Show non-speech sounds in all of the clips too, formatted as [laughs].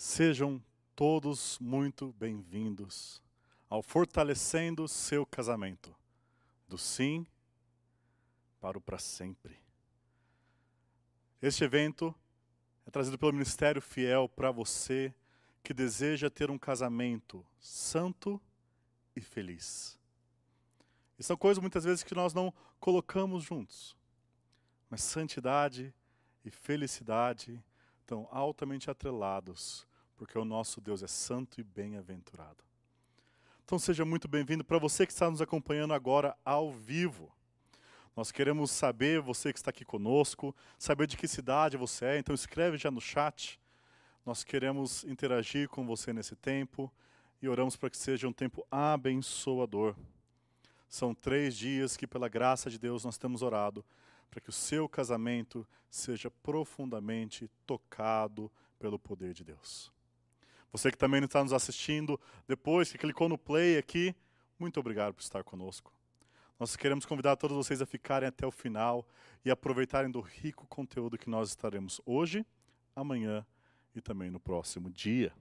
Sejam todos muito bem-vindos ao Fortalecendo Seu Casamento, do sim para o para sempre. Este evento é trazido pelo Ministério Fiel para você que deseja ter um casamento santo e feliz. E são coisas muitas vezes que nós não colocamos juntos, mas santidade e felicidade estão altamente atrelados, porque o nosso Deus é santo e bem-aventurado. Então seja muito bem-vindo para você que está nos acompanhando agora ao vivo. Nós queremos saber, você que está aqui conosco, saber de que cidade você é, então escreve já no chat. Nós queremos interagir com você nesse tempo e oramos para que seja um tempo abençoador. São três dias que, pela graça de Deus, nós temos orado para que o seu casamento seja profundamente tocado pelo poder de Deus. Você que também está nos assistindo depois, que clicou no play aqui, muito obrigado por estar conosco. Nós queremos convidar todos vocês a ficarem até o final e aproveitarem do rico conteúdo que nós estaremos hoje, amanhã e também no próximo dia.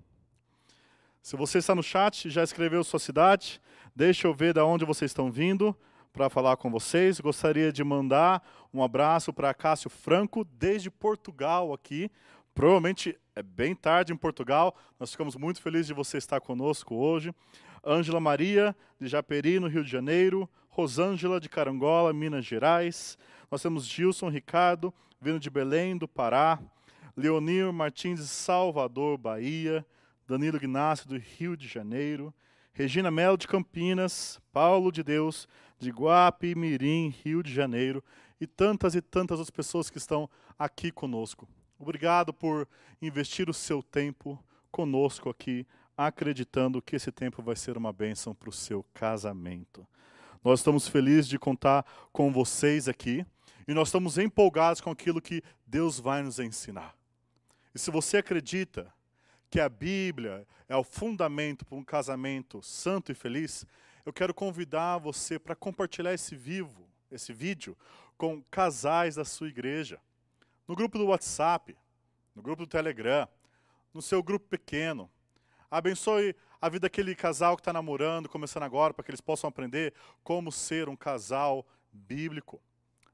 Se você está no chat, já escreveu sua cidade, deixa eu ver de onde vocês estão vindo para falar com vocês. Gostaria de mandar um abraço para Cássio Franco, desde Portugal aqui. Provavelmente é bem tarde em Portugal. Nós ficamos muito felizes de você estar conosco hoje. Ângela Maria, de Japeri, no Rio de Janeiro. Rosângela, de Carangola, Minas Gerais. Nós temos Gilson Ricardo, vindo de Belém, do Pará. Leonir Martins, de Salvador, Bahia. Danilo Ignacio, do Rio de Janeiro. Regina Melo, de Campinas. Paulo de Deus, de Guapimirim, Rio de Janeiro, e tantas e tantas outras pessoas que estão aqui conosco. Obrigado por investir o seu tempo conosco aqui, acreditando que esse tempo vai ser uma bênção para o seu casamento. Nós estamos felizes de contar com vocês aqui e nós estamos empolgados com aquilo que Deus vai nos ensinar. E se você acredita que a Bíblia é o fundamento para um casamento santo e feliz, eu quero convidar você para compartilhar esse vivo, esse vídeo, com casais da sua igreja. No grupo do WhatsApp, no grupo do Telegram, no seu grupo pequeno. Abençoe a vida daquele casal que está namorando, começando agora, para que eles possam aprender como ser um casal bíblico.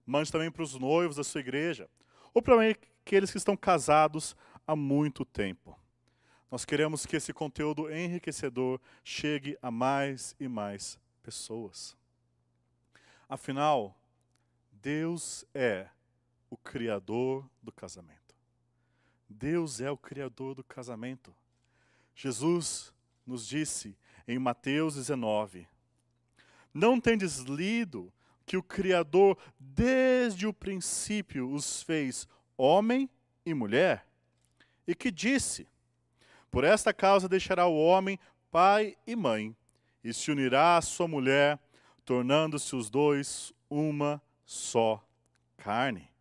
Mande também para os noivos da sua igreja, ou para aqueles que estão casados há muito tempo. Nós queremos que esse conteúdo enriquecedor chegue a mais e mais pessoas. Afinal, Deus é o Criador do casamento. Deus é o Criador do casamento. Jesus nos disse em Mateus 19: Não tendes lido que o Criador, desde o princípio, os fez homem e mulher? E que disse: por esta causa deixará o homem pai e mãe, e se unirá à sua mulher, tornando-se os dois uma só carne.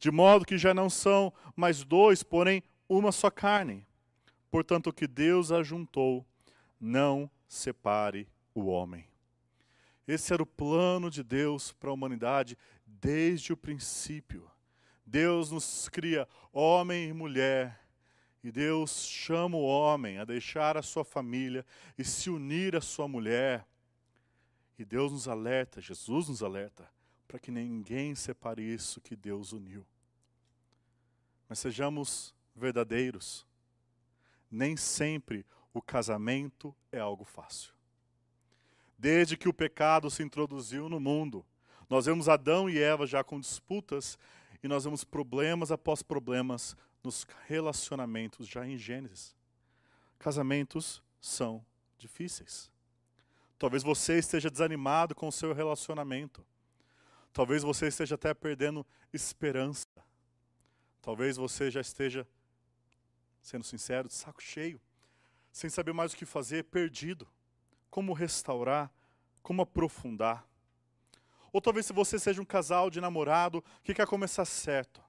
De modo que já não são mais dois, porém uma só carne. Portanto, o que Deus ajuntou, não separe o homem. Esse era o plano de Deus para a humanidade desde o princípio. Deus nos cria homem e mulher e Deus chama o homem a deixar a sua família e se unir à sua mulher. E Deus nos alerta, Jesus nos alerta, para que ninguém separe isso que Deus uniu. Mas sejamos verdadeiros. Nem sempre o casamento é algo fácil. Desde que o pecado se introduziu no mundo, nós vemos Adão e Eva já com disputas e nós vemos problemas após problemas nos relacionamentos já em Gênesis. Casamentos são difíceis. Talvez você esteja desanimado com o seu relacionamento. Talvez você esteja até perdendo esperança. Talvez você já esteja, sendo sincero, de saco cheio, sem saber mais o que fazer, perdido. Como restaurar, como aprofundar. Ou talvez se você seja um casal de namorado que quer começar certo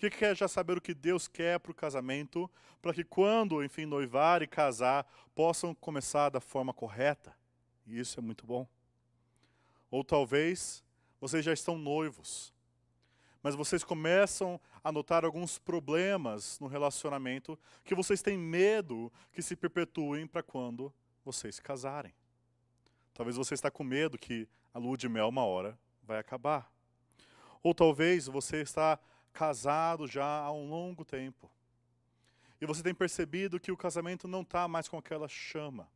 que quer já saber o que Deus quer para o casamento, para que quando, enfim, noivar e casar, possam começar da forma correta. E isso é muito bom. Ou talvez vocês já estão noivos, mas vocês começam a notar alguns problemas no relacionamento que vocês têm medo que se perpetuem para quando vocês se casarem. Talvez você está com medo que a lua de mel uma hora vai acabar. Ou talvez você está casado já há um longo tempo. E você tem percebido que o casamento não está mais com aquela chama.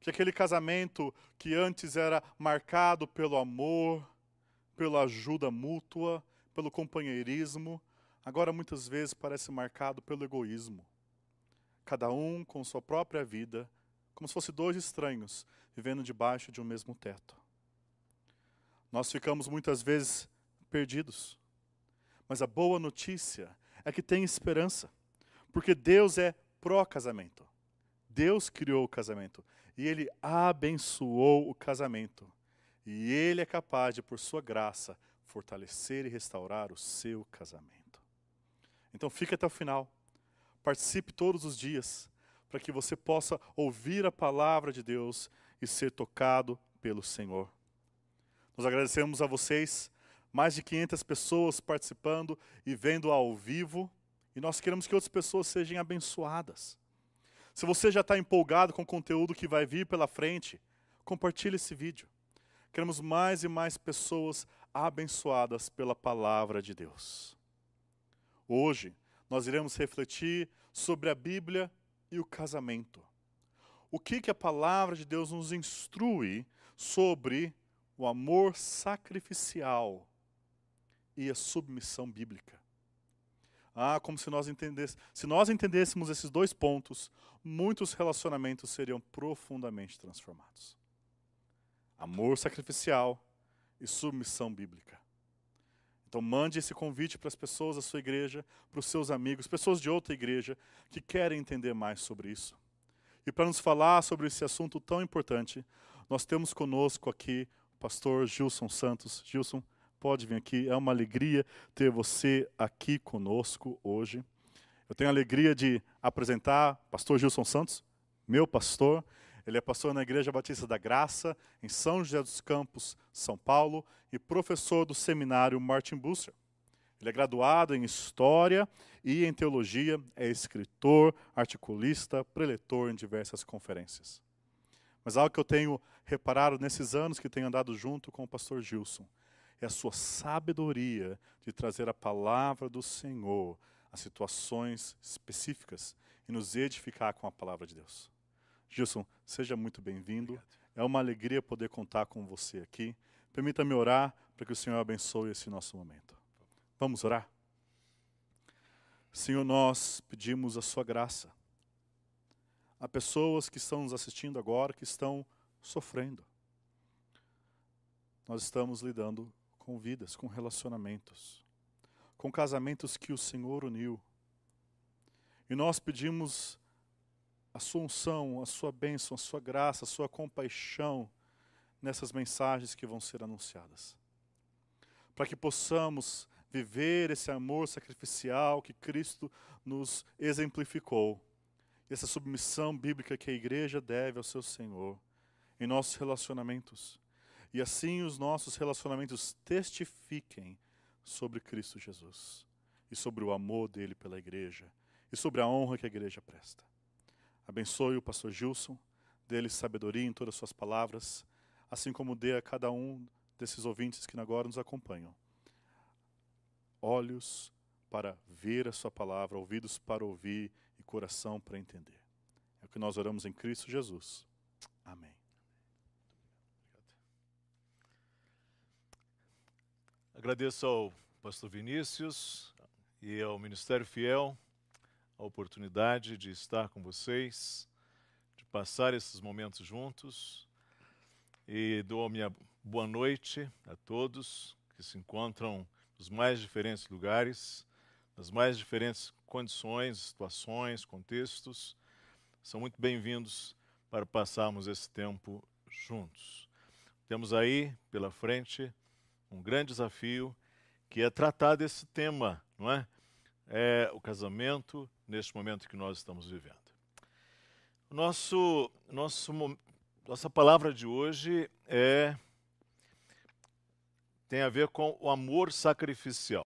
Que aquele casamento que antes era marcado pelo amor, pela ajuda mútua, pelo companheirismo, agora muitas vezes parece marcado pelo egoísmo. Cada um com sua própria vida, como se fossem dois estranhos vivendo debaixo de um mesmo teto. Nós ficamos muitas vezes perdidos. Mas a boa notícia é que tem esperança, porque Deus é pró-casamento. Deus criou o casamento e ele abençoou o casamento. E Ele é capaz de, por Sua graça, fortalecer e restaurar o seu casamento. Então fique até o final. Participe todos os dias, para que você possa ouvir a palavra de Deus e ser tocado pelo Senhor. Nós agradecemos a vocês, mais de 500 pessoas participando e vendo ao vivo, e nós queremos que outras pessoas sejam abençoadas. Se você já está empolgado com o conteúdo que vai vir pela frente, compartilhe esse vídeo. Queremos mais e mais pessoas abençoadas pela palavra de Deus. Hoje, nós iremos refletir sobre a Bíblia e o casamento. O que, que a palavra de Deus nos instrui sobre o amor sacrificial e a submissão bíblica? Ah, como se nós, entendêssemos, se nós entendêssemos esses dois pontos, muitos relacionamentos seriam profundamente transformados amor sacrificial e submissão bíblica. Então mande esse convite para as pessoas da sua igreja, para os seus amigos, pessoas de outra igreja que querem entender mais sobre isso. E para nos falar sobre esse assunto tão importante, nós temos conosco aqui o pastor Gilson Santos. Gilson, pode vir aqui. É uma alegria ter você aqui conosco hoje. Eu tenho a alegria de apresentar pastor Gilson Santos, meu pastor. Ele é pastor na Igreja Batista da Graça, em São José dos Campos, São Paulo, e professor do seminário Martin Bucer. Ele é graduado em História e em Teologia, é escritor, articulista, preletor em diversas conferências. Mas algo que eu tenho reparado nesses anos que tenho andado junto com o pastor Gilson é a sua sabedoria de trazer a palavra do Senhor a situações específicas e nos edificar com a palavra de Deus. Gilson, seja muito bem-vindo. É uma alegria poder contar com você aqui. Permita-me orar para que o Senhor abençoe esse nosso momento. Vamos orar? Senhor, nós pedimos a sua graça. Há pessoas que estão nos assistindo agora que estão sofrendo. Nós estamos lidando com vidas, com relacionamentos, com casamentos que o Senhor uniu. E nós pedimos a sua unção, a sua bênção, a sua graça, a sua compaixão nessas mensagens que vão ser anunciadas. Para que possamos viver esse amor sacrificial que Cristo nos exemplificou, essa submissão bíblica que a igreja deve ao seu Senhor em nossos relacionamentos. E assim os nossos relacionamentos testifiquem sobre Cristo Jesus e sobre o amor dele pela igreja e sobre a honra que a igreja presta. Abençoe o pastor Gilson, dê-lhe sabedoria em todas as suas palavras, assim como dê a cada um desses ouvintes que agora nos acompanham. Olhos para ver a sua palavra, ouvidos para ouvir e coração para entender. É o que nós oramos em Cristo Jesus. Amém. Agradeço ao pastor Vinícius e ao Ministério Fiel a oportunidade de estar com vocês, de passar esses momentos juntos. E dou a minha boa noite a todos que se encontram nos mais diferentes lugares, nas mais diferentes condições, situações, contextos. São muito bem-vindos para passarmos esse tempo juntos. Temos aí pela frente um grande desafio que é tratar desse tema, não é? É o casamento neste momento que nós estamos vivendo. Nosso, nosso, nossa palavra de hoje é tem a ver com o amor sacrificial.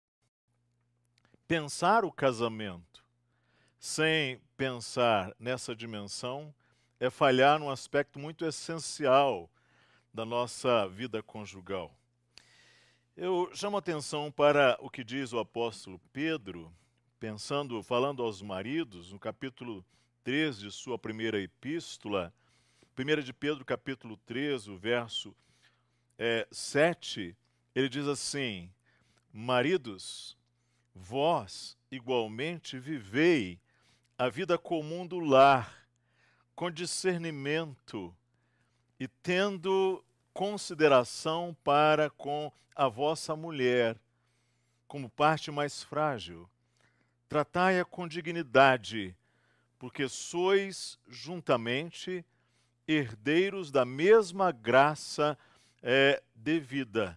Pensar o casamento sem pensar nessa dimensão é falhar num aspecto muito essencial da nossa vida conjugal. Eu chamo atenção para o que diz o apóstolo Pedro, pensando, falando aos maridos, no capítulo 3 de sua primeira epístola, 1 de Pedro, capítulo 3, o verso é, 7, ele diz assim: Maridos, vós igualmente vivei a vida comum do lar, com discernimento e tendo consideração para com a vossa mulher, como parte mais frágil. Tratai-a com dignidade, porque sois juntamente herdeiros da mesma graça é, devida,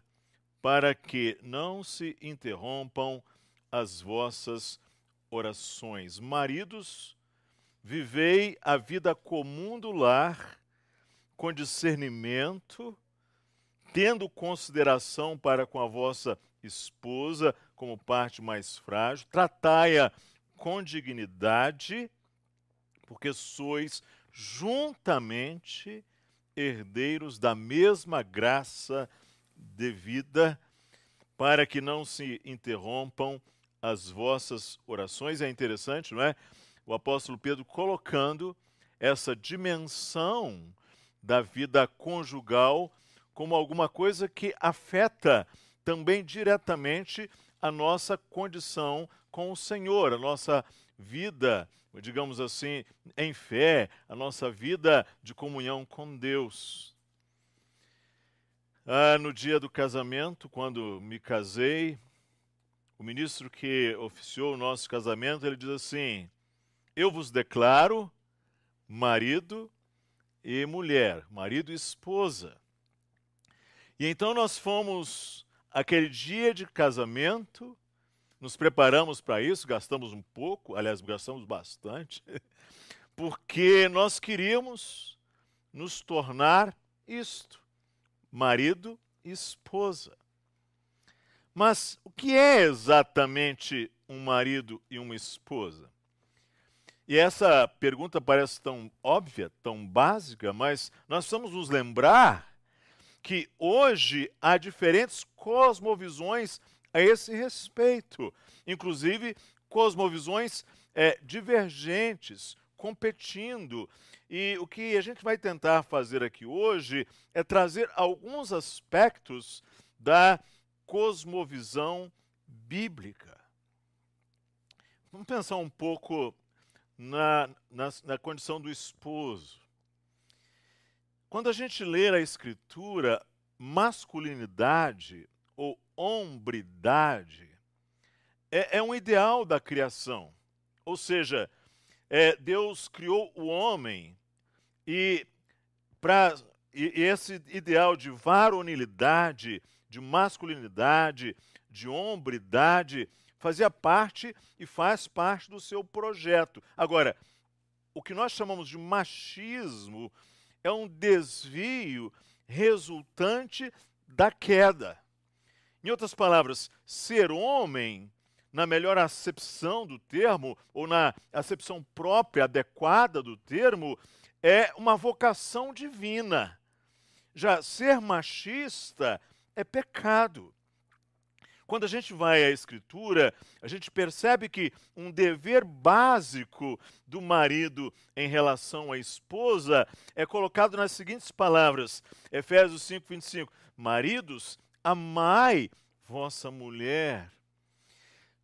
para que não se interrompam as vossas orações. Maridos, vivei a vida comum do lar com discernimento, tendo consideração para com a vossa esposa como parte mais frágil, tratai-a com dignidade, porque sois juntamente herdeiros da mesma graça devida, para que não se interrompam as vossas orações. É interessante, não é? O apóstolo Pedro colocando essa dimensão da vida conjugal como alguma coisa que afeta também diretamente a nossa condição com o Senhor, a nossa vida, digamos assim, em fé, a nossa vida de comunhão com Deus. Ah, no dia do casamento, quando me casei, o ministro que oficiou o nosso casamento, ele diz assim: Eu vos declaro marido e mulher, marido e esposa. E então nós fomos aquele dia de casamento, nos preparamos para isso, gastamos um pouco, aliás, gastamos bastante, [laughs] porque nós queríamos nos tornar isto marido e esposa. Mas o que é exatamente um marido e uma esposa? E essa pergunta parece tão óbvia, tão básica, mas nós precisamos nos lembrar que hoje há diferentes cosmovisões a esse respeito, inclusive cosmovisões é, divergentes, competindo. E o que a gente vai tentar fazer aqui hoje é trazer alguns aspectos da cosmovisão bíblica. Vamos pensar um pouco na, na, na condição do esposo. Quando a gente lê a Escritura, masculinidade ou hombridade é, é um ideal da criação. Ou seja, é, Deus criou o homem e, pra, e, e esse ideal de varonilidade, de masculinidade, de hombridade, fazia parte e faz parte do seu projeto. Agora, o que nós chamamos de machismo é um desvio resultante da queda. Em outras palavras, ser homem na melhor acepção do termo, ou na acepção própria, adequada do termo, é uma vocação divina. Já ser machista é pecado. Quando a gente vai à Escritura, a gente percebe que um dever básico do marido em relação à esposa é colocado nas seguintes palavras, Efésios 5, 25: Maridos, amai vossa mulher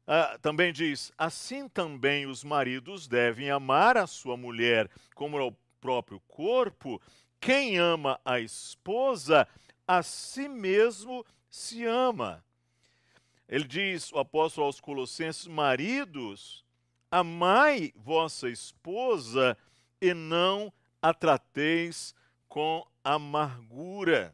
Uh, também diz: assim também os maridos devem amar a sua mulher como ao próprio corpo. Quem ama a esposa, a si mesmo se ama. Ele diz, o apóstolo aos Colossenses: Maridos, amai vossa esposa e não a trateis com amargura.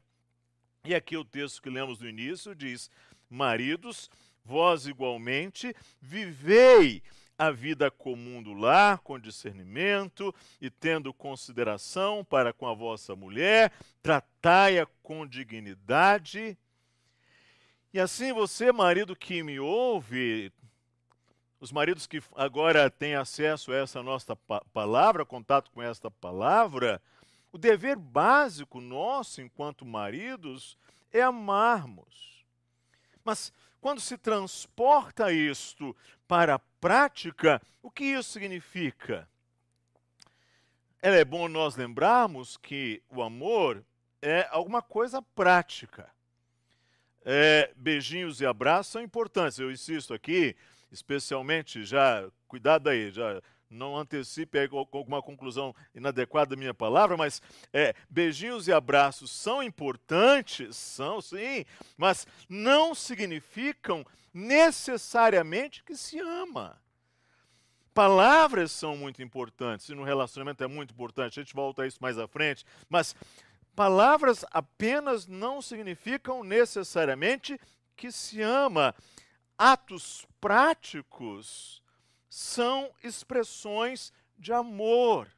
E aqui o texto que lemos no início diz: Maridos, Vós igualmente vivei a vida comum do lar com discernimento e tendo consideração para com a vossa mulher, tratai-a com dignidade. E assim você, marido que me ouve, os maridos que agora têm acesso a essa nossa palavra, contato com esta palavra, o dever básico nosso enquanto maridos é amarmos. Mas quando se transporta isto para a prática, o que isso significa? É bom nós lembrarmos que o amor é alguma coisa prática. É, beijinhos e abraços são importantes. Eu insisto aqui, especialmente, já, cuidado aí, já não antecipe alguma conclusão inadequada da minha palavra, mas é, beijinhos e abraços são importantes, são sim, mas não significam necessariamente que se ama. Palavras são muito importantes, e no relacionamento é muito importante, a gente volta a isso mais à frente, mas palavras apenas não significam necessariamente que se ama. Atos práticos são expressões de amor.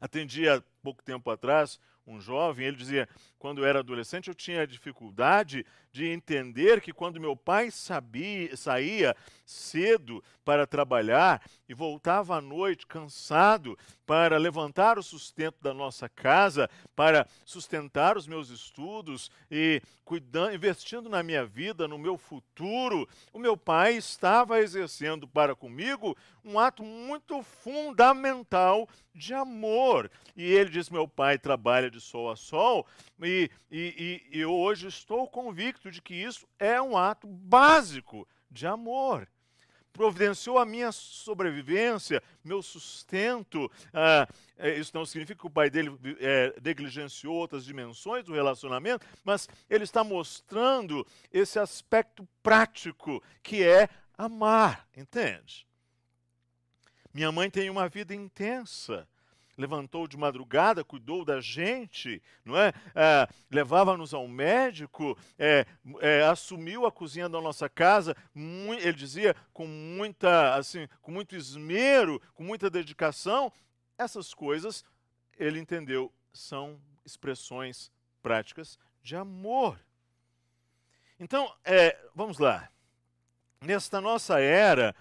Atendi há pouco tempo atrás um jovem, ele dizia: quando eu era adolescente, eu tinha dificuldade de entender que quando meu pai sabia, saía cedo para trabalhar e voltava à noite cansado para levantar o sustento da nossa casa, para sustentar os meus estudos e cuidando, investindo na minha vida, no meu futuro, o meu pai estava exercendo para comigo um ato muito fundamental de amor. E ele disse: Meu pai trabalha de sol a sol e, e, e eu hoje estou convicto de que isso é um ato básico de amor. Providenciou a minha sobrevivência, meu sustento. Ah, é, isso não significa que o pai dele é, negligenciou outras dimensões do relacionamento, mas ele está mostrando esse aspecto prático que é amar, entende? Minha mãe tem uma vida intensa levantou de madrugada, cuidou da gente, não é? é Levava-nos ao médico, é, é, assumiu a cozinha da nossa casa, ele dizia com muita, assim, com muito esmero, com muita dedicação. Essas coisas ele entendeu são expressões práticas de amor. Então, é, vamos lá. Nesta nossa era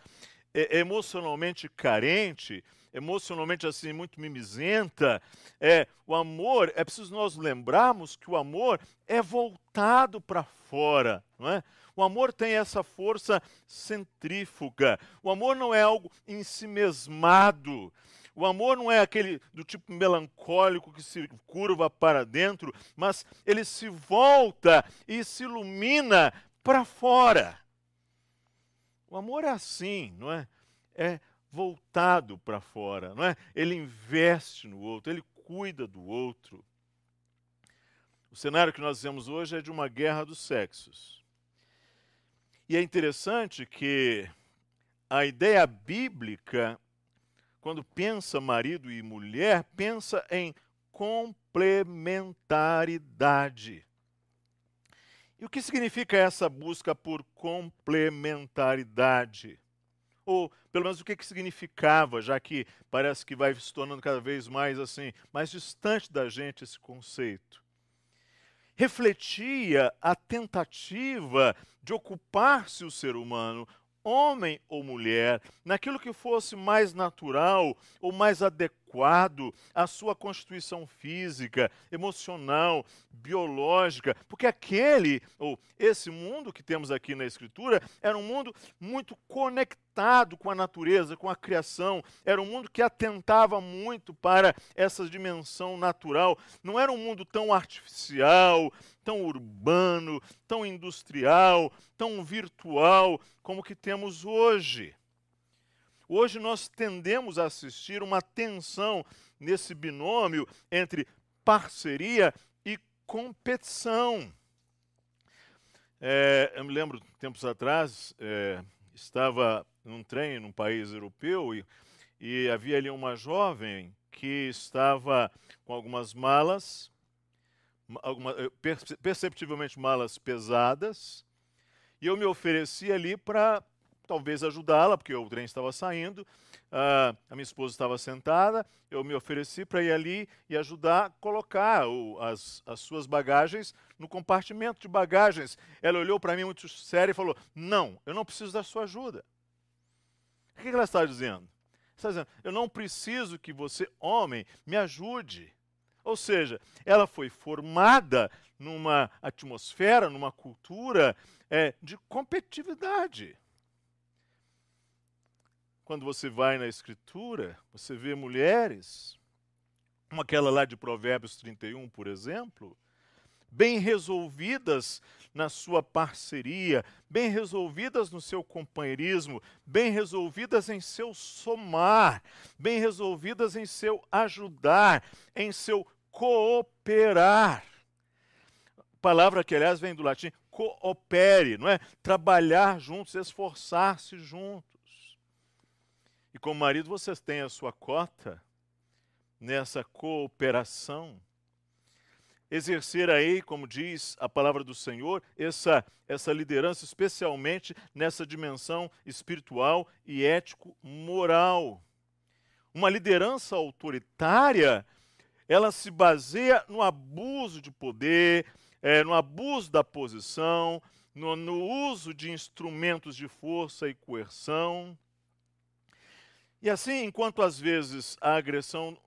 é, emocionalmente carente, emocionalmente assim muito mimizenta, é, o amor, é preciso nós lembrarmos que o amor é voltado para fora, não é? O amor tem essa força centrífuga. O amor não é algo em si mesmado. O amor não é aquele do tipo melancólico que se curva para dentro, mas ele se volta e se ilumina para fora. O amor é assim, não é? É voltado para fora, não é? Ele investe no outro, ele cuida do outro. O cenário que nós vemos hoje é de uma guerra dos sexos. E é interessante que a ideia bíblica, quando pensa marido e mulher, pensa em complementaridade. E o que significa essa busca por complementaridade? Ou pelo menos o que, que significava, já que parece que vai se tornando cada vez mais assim, mais distante da gente esse conceito. Refletia a tentativa de ocupar-se o ser humano, homem ou mulher, naquilo que fosse mais natural ou mais adequado à sua constituição física, emocional, biológica, porque aquele ou esse mundo que temos aqui na escritura era um mundo muito conectado com a natureza, com a criação, era um mundo que atentava muito para essa dimensão natural, não era um mundo tão artificial, tão urbano, tão industrial, tão virtual como que temos hoje. Hoje nós tendemos a assistir uma tensão nesse binômio entre parceria e competição. É, eu me lembro, tempos atrás, é, estava num trem num país europeu e, e havia ali uma jovem que estava com algumas malas alguma, eh, perceptivelmente malas pesadas, e eu me ofereci ali para talvez ajudá-la, porque o trem estava saindo, uh, a minha esposa estava sentada, eu me ofereci para ir ali e ajudar a colocar o, as, as suas bagagens no compartimento de bagagens. Ela olhou para mim muito séria e falou: Não, eu não preciso da sua ajuda. O que ela está dizendo? Está dizendo: Eu não preciso que você, homem, me ajude. Ou seja, ela foi formada numa atmosfera, numa cultura é, de competitividade. Quando você vai na Escritura, você vê mulheres, como aquela lá de Provérbios 31, por exemplo, bem resolvidas na sua parceria, bem resolvidas no seu companheirismo, bem resolvidas em seu somar, bem resolvidas em seu ajudar, em seu cooperar. Palavra que, aliás, vem do latim coopere, não é? Trabalhar juntos, esforçar-se juntos. Como marido, vocês têm a sua cota nessa cooperação. Exercer aí, como diz a palavra do Senhor, essa, essa liderança, especialmente nessa dimensão espiritual e ético-moral. Uma liderança autoritária, ela se baseia no abuso de poder, é, no abuso da posição, no, no uso de instrumentos de força e coerção. E assim, enquanto às vezes a agressão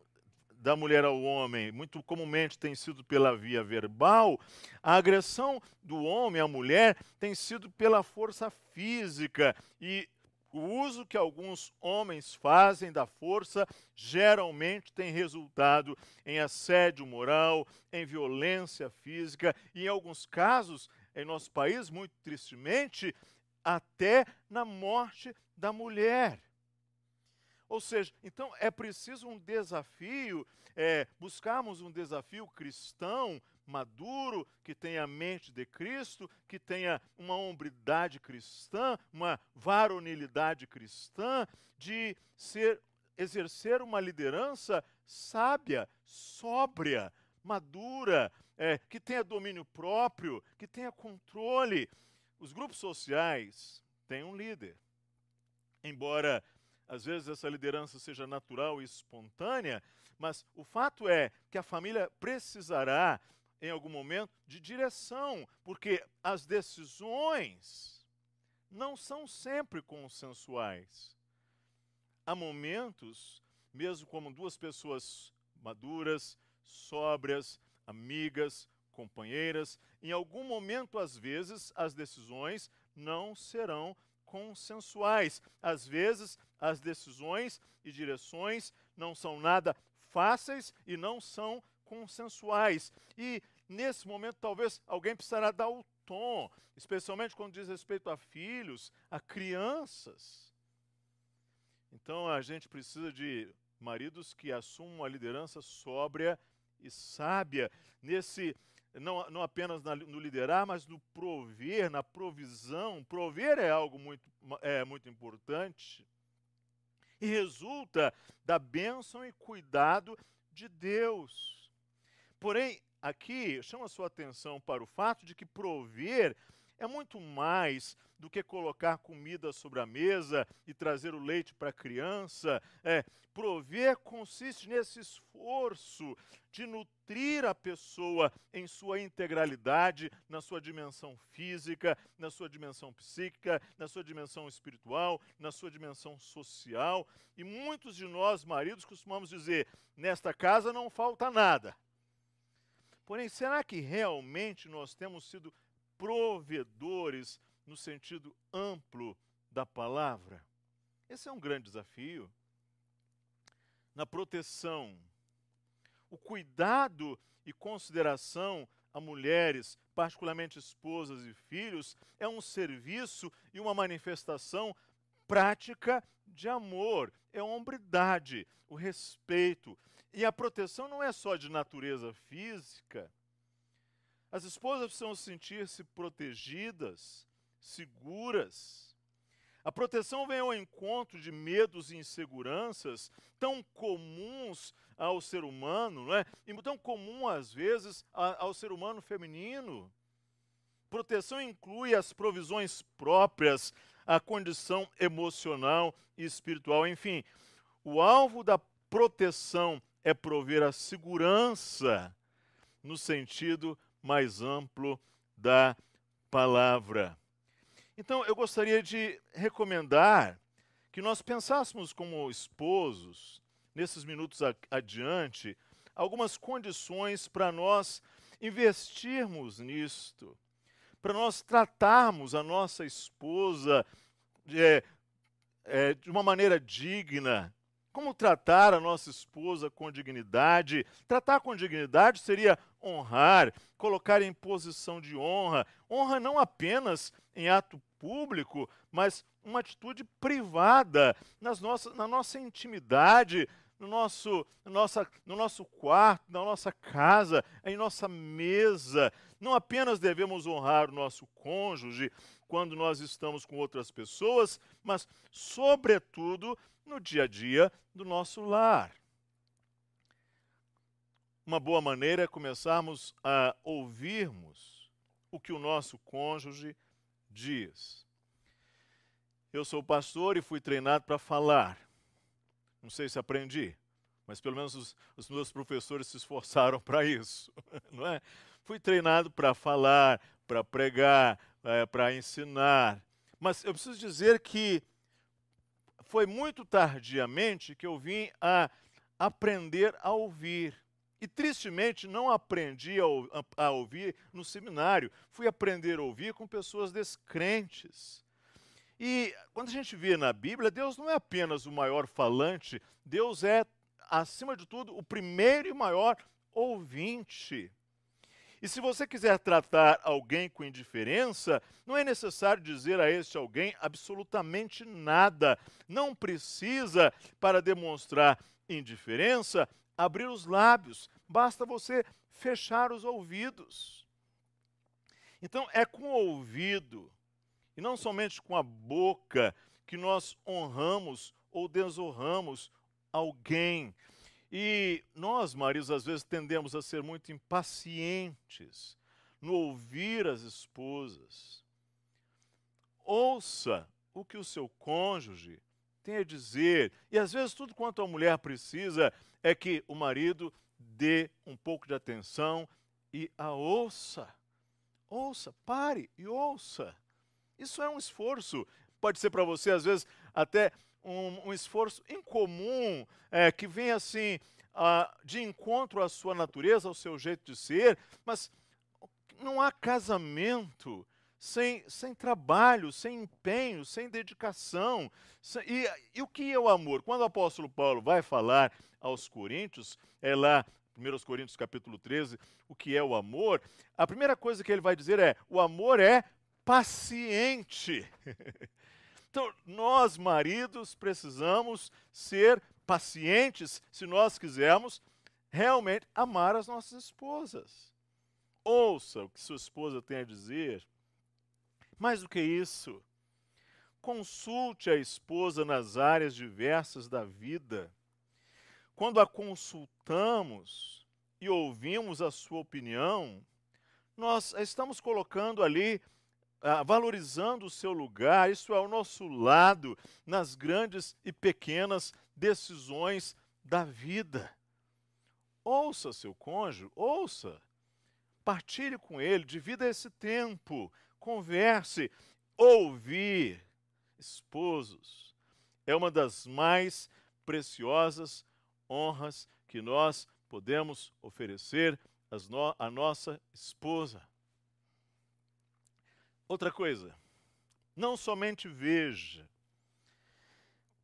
da mulher ao homem muito comumente tem sido pela via verbal, a agressão do homem à mulher tem sido pela força física e o uso que alguns homens fazem da força geralmente tem resultado em assédio moral, em violência física e, em alguns casos, em nosso país, muito tristemente, até na morte da mulher. Ou seja, então é preciso um desafio, é, buscarmos um desafio cristão maduro, que tenha a mente de Cristo, que tenha uma hombridade cristã, uma varonilidade cristã, de ser exercer uma liderança sábia, sóbria, madura, é, que tenha domínio próprio, que tenha controle. Os grupos sociais têm um líder. Embora às vezes essa liderança seja natural e espontânea, mas o fato é que a família precisará, em algum momento, de direção, porque as decisões não são sempre consensuais. Há momentos, mesmo como duas pessoas maduras, sóbrias, amigas, companheiras, em algum momento, às vezes, as decisões não serão consensuais. Às vezes, as decisões e direções não são nada fáceis e não são consensuais. E nesse momento, talvez alguém precisará dar o tom, especialmente quando diz respeito a filhos, a crianças. Então a gente precisa de maridos que assumam a liderança sóbria e sábia nesse não, não apenas na, no liderar, mas no prover, na provisão. Prover é algo muito, é, muito importante e resulta da bênção e cuidado de Deus. Porém, aqui chama a sua atenção para o fato de que prover é muito mais do que colocar comida sobre a mesa e trazer o leite para a criança. É, prover consiste nesse esforço de nutrir a pessoa em sua integralidade, na sua dimensão física, na sua dimensão psíquica, na sua dimensão espiritual, na sua dimensão social. E muitos de nós, maridos, costumamos dizer: nesta casa não falta nada. Porém, será que realmente nós temos sido provedores no sentido amplo da palavra? Esse é um grande desafio. Na proteção, o cuidado e consideração a mulheres, particularmente esposas e filhos, é um serviço e uma manifestação prática de amor, é a hombridade, o respeito. E a proteção não é só de natureza física, as esposas precisam sentir-se protegidas, seguras. A proteção vem ao encontro de medos e inseguranças tão comuns ao ser humano, não é? e tão comum às vezes ao ser humano feminino. Proteção inclui as provisões próprias, a condição emocional e espiritual, enfim, O alvo da proteção é prover a segurança no sentido mais amplo da palavra. Então, eu gostaria de recomendar que nós pensássemos como esposos, nesses minutos adiante, algumas condições para nós investirmos nisto, para nós tratarmos a nossa esposa de, é, é, de uma maneira digna. Como tratar a nossa esposa com dignidade? Tratar com dignidade seria honrar, colocar em posição de honra. Honra não apenas em ato público, mas uma atitude privada, nas nossas, na nossa intimidade, no nosso, no, nossa, no nosso quarto, na nossa casa, em nossa mesa. Não apenas devemos honrar o nosso cônjuge quando nós estamos com outras pessoas, mas, sobretudo, no dia a dia do nosso lar. Uma boa maneira é começarmos a ouvirmos o que o nosso cônjuge diz. Eu sou pastor e fui treinado para falar. Não sei se aprendi, mas pelo menos os, os meus professores se esforçaram [laughs] para isso, não é? Fui treinado para falar, para pregar, é, para ensinar. Mas eu preciso dizer que foi muito tardiamente que eu vim a aprender a ouvir. E tristemente não aprendi a, ouvir no seminário, fui aprender a ouvir com pessoas descrentes. E quando a gente vê na Bíblia, Deus não é apenas o maior falante, Deus é, acima de tudo, o primeiro e maior ouvinte. E se você quiser tratar alguém com indiferença, não é necessário dizer a este alguém absolutamente nada. Não precisa, para demonstrar indiferença, abrir os lábios, basta você fechar os ouvidos. Então, é com o ouvido e não somente com a boca que nós honramos ou desonramos alguém. E nós, maridos, às vezes tendemos a ser muito impacientes no ouvir as esposas. Ouça o que o seu cônjuge tem a dizer. E às vezes tudo quanto a mulher precisa é que o marido dê um pouco de atenção e a ouça. Ouça, pare e ouça. Isso é um esforço. Pode ser para você, às vezes, até um, um esforço incomum, é, que vem assim, uh, de encontro à sua natureza, ao seu jeito de ser, mas não há casamento sem, sem trabalho, sem empenho, sem dedicação. Sem, e, e o que é o amor? Quando o apóstolo Paulo vai falar aos Coríntios, é lá 1 Coríntios capítulo 13, o que é o amor, a primeira coisa que ele vai dizer é: o amor é paciente. [laughs] então, nós, maridos, precisamos ser pacientes se nós quisermos realmente amar as nossas esposas. Ouça o que sua esposa tem a dizer. Mais do que isso, consulte a esposa nas áreas diversas da vida. Quando a consultamos e ouvimos a sua opinião, nós estamos colocando ali valorizando o seu lugar, isso é o nosso lado nas grandes e pequenas decisões da vida. Ouça seu cônjuge, ouça, partilhe com ele, divida esse tempo, converse, ouvir. Esposos, é uma das mais preciosas honras que nós podemos oferecer à nossa esposa. Outra coisa, não somente veja,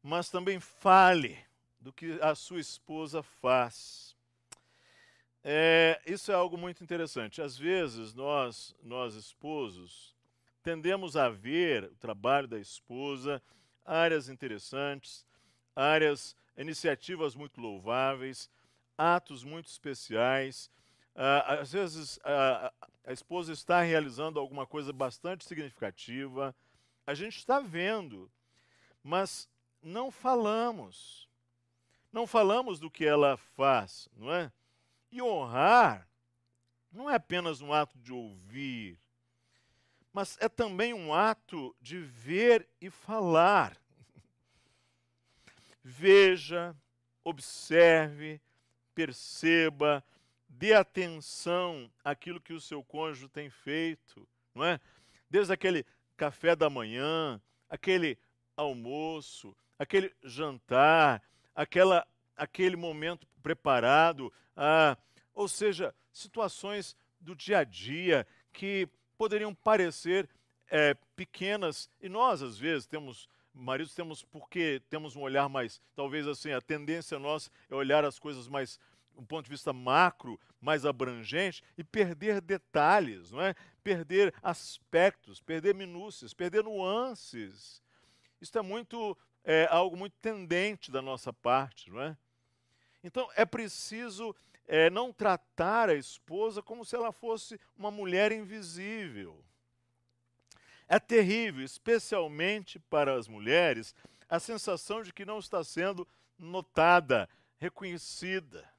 mas também fale do que a sua esposa faz. É, isso é algo muito interessante. Às vezes, nós, nós esposos, tendemos a ver o trabalho da esposa, áreas interessantes, áreas, iniciativas muito louváveis, atos muito especiais. Ah, às vezes, ah, a esposa está realizando alguma coisa bastante significativa, a gente está vendo, mas não falamos. Não falamos do que ela faz, não é? E honrar não é apenas um ato de ouvir, mas é também um ato de ver e falar. veja, observe, perceba, dê atenção àquilo que o seu cônjuge tem feito, não é? Desde aquele café da manhã, aquele almoço, aquele jantar, aquela, aquele momento preparado, ah, ou seja, situações do dia a dia que poderiam parecer é, pequenas e nós às vezes temos maridos temos porque temos um olhar mais talvez assim a tendência nossa é olhar as coisas mais um ponto de vista macro, mais abrangente, e perder detalhes, não é? perder aspectos, perder minúcias, perder nuances. Isso é muito é, algo muito tendente da nossa parte, não é? Então é preciso é, não tratar a esposa como se ela fosse uma mulher invisível. É terrível, especialmente para as mulheres, a sensação de que não está sendo notada, reconhecida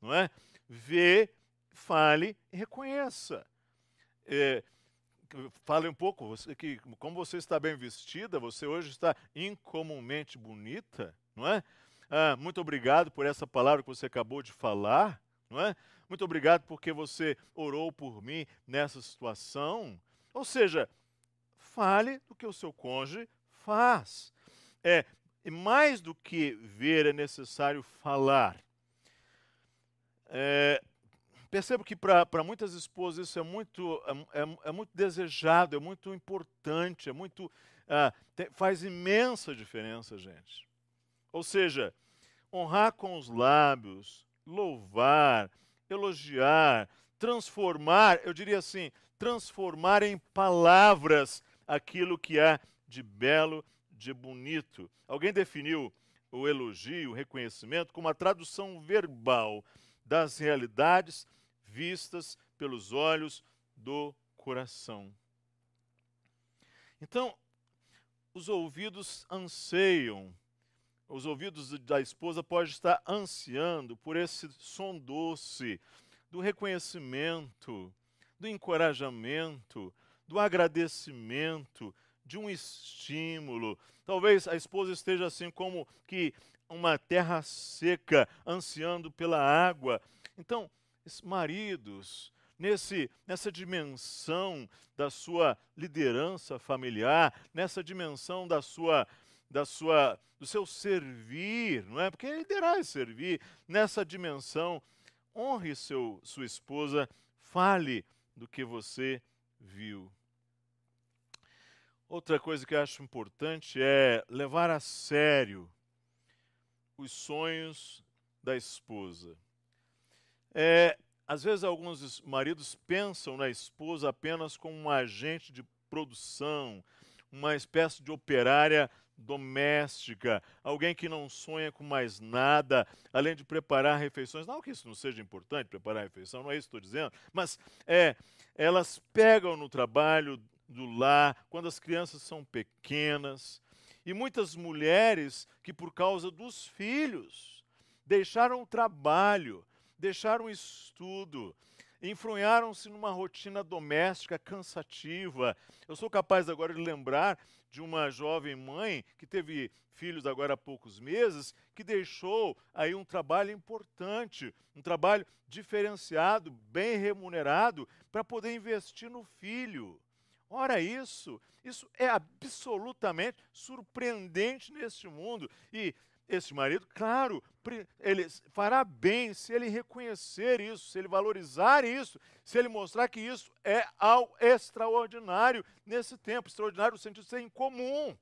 não é? Vê, fale e reconheça. É, fale um pouco, você, que como você está bem vestida, você hoje está incomumente bonita, não é? Ah, muito obrigado por essa palavra que você acabou de falar, não é? Muito obrigado porque você orou por mim nessa situação. Ou seja, fale do que o seu cônjuge faz. É, mais do que ver, é necessário falar. É, percebo que para muitas esposas isso é muito, é, é, é, muito desejado, é muito importante, é muito ah, tem, faz imensa diferença, gente. Ou seja, honrar com os lábios, louvar, elogiar, transformar, eu diria assim, transformar em palavras aquilo que há de belo, de bonito. Alguém definiu o elogio, o reconhecimento, como a tradução verbal das realidades vistas pelos olhos do coração. Então, os ouvidos anseiam, os ouvidos da esposa podem estar ansiando por esse som doce do reconhecimento, do encorajamento, do agradecimento, de um estímulo. Talvez a esposa esteja assim como que uma terra seca, ansiando pela água. Então, maridos, nesse, nessa dimensão da sua liderança familiar, nessa dimensão da sua, da sua, do seu servir, não é? Porque liderar é servir. Nessa dimensão, honre seu, sua esposa, fale do que você viu. Outra coisa que eu acho importante é levar a sério os sonhos da esposa. É, às vezes, alguns maridos pensam na esposa apenas como um agente de produção, uma espécie de operária doméstica, alguém que não sonha com mais nada, além de preparar refeições. Não que isso não seja importante, preparar refeição, não é isso que estou dizendo, mas é, elas pegam no trabalho do lar, quando as crianças são pequenas, e muitas mulheres que, por causa dos filhos, deixaram o trabalho, deixaram o estudo, enfronharam-se numa rotina doméstica cansativa. Eu sou capaz agora de lembrar de uma jovem mãe que teve filhos agora há poucos meses, que deixou aí um trabalho importante, um trabalho diferenciado, bem remunerado, para poder investir no filho. Ora, isso, isso é absolutamente surpreendente neste mundo. E esse marido, claro, ele fará bem se ele reconhecer isso, se ele valorizar isso, se ele mostrar que isso é algo extraordinário nesse tempo extraordinário no sentido de ser incomum.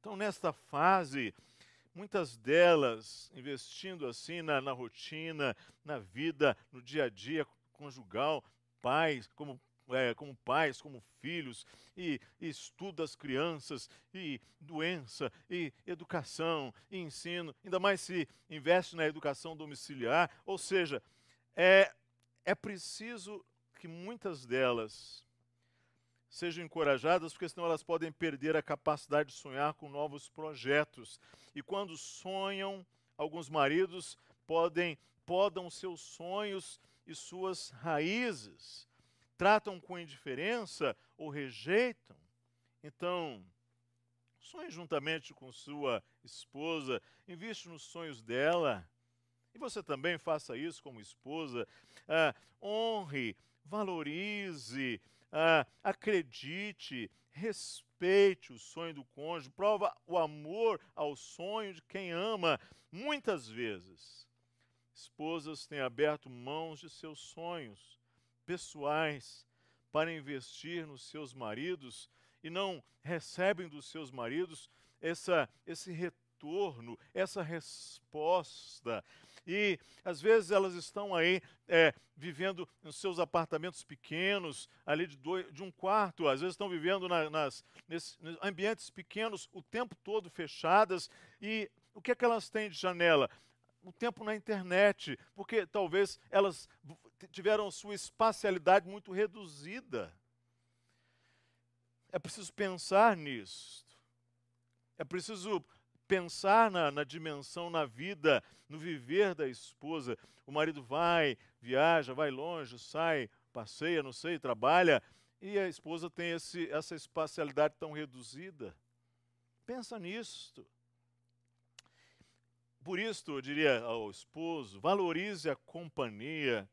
Então, nesta fase, muitas delas investindo assim na, na rotina, na vida, no dia a dia conjugal, pais, como é, como pais, como filhos, e, e das crianças, e doença, e educação, e ensino, ainda mais se investe na educação domiciliar. Ou seja, é, é preciso que muitas delas sejam encorajadas, porque senão elas podem perder a capacidade de sonhar com novos projetos. E quando sonham, alguns maridos podem podam seus sonhos e suas raízes tratam com indiferença ou rejeitam. Então, Sonhe juntamente com sua esposa, investe nos sonhos dela. E você também faça isso como esposa. Ah, honre, valorize, ah, acredite, respeite o sonho do cônjuge, prova o amor ao sonho de quem ama. Muitas vezes, esposas têm aberto mãos de seus sonhos pessoais para investir nos seus maridos e não recebem dos seus maridos essa, esse retorno, essa resposta. E às vezes elas estão aí é, vivendo nos seus apartamentos pequenos, ali de, dois, de um quarto, às vezes estão vivendo na, nas, nesses, ambientes pequenos o tempo todo fechadas. E o que é que elas têm de janela? O tempo na internet, porque talvez elas tiveram sua espacialidade muito reduzida. É preciso pensar nisso. É preciso pensar na, na, dimensão, na vida, no viver da esposa. O marido vai, viaja, vai longe, sai, passeia, não sei, trabalha, e a esposa tem esse, essa espacialidade tão reduzida. Pensa nisso. Por isso, eu diria ao esposo, valorize a companhia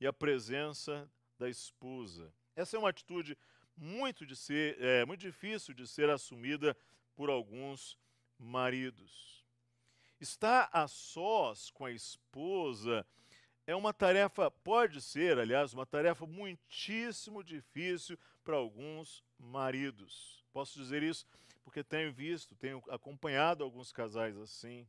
e a presença da esposa. Essa é uma atitude muito, de ser, é, muito difícil de ser assumida por alguns maridos. Estar a sós com a esposa é uma tarefa, pode ser, aliás, uma tarefa muitíssimo difícil para alguns maridos. Posso dizer isso porque tenho visto, tenho acompanhado alguns casais assim.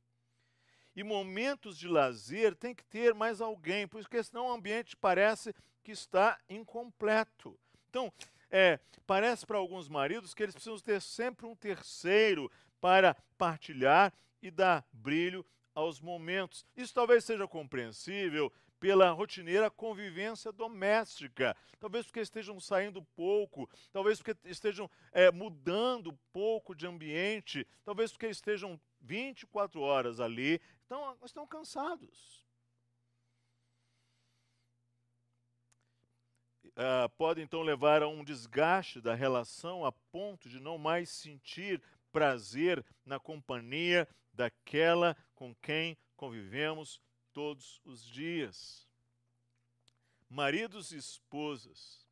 E momentos de lazer tem que ter mais alguém, porque senão o ambiente parece que está incompleto. Então, é, parece para alguns maridos que eles precisam ter sempre um terceiro para partilhar e dar brilho aos momentos. Isso talvez seja compreensível pela rotineira convivência doméstica. Talvez porque estejam saindo pouco, talvez porque estejam é, mudando pouco de ambiente, talvez porque estejam 24 horas ali, então estão cansados. Uh, pode então levar a um desgaste da relação a ponto de não mais sentir prazer na companhia daquela com quem convivemos todos os dias. Maridos e esposas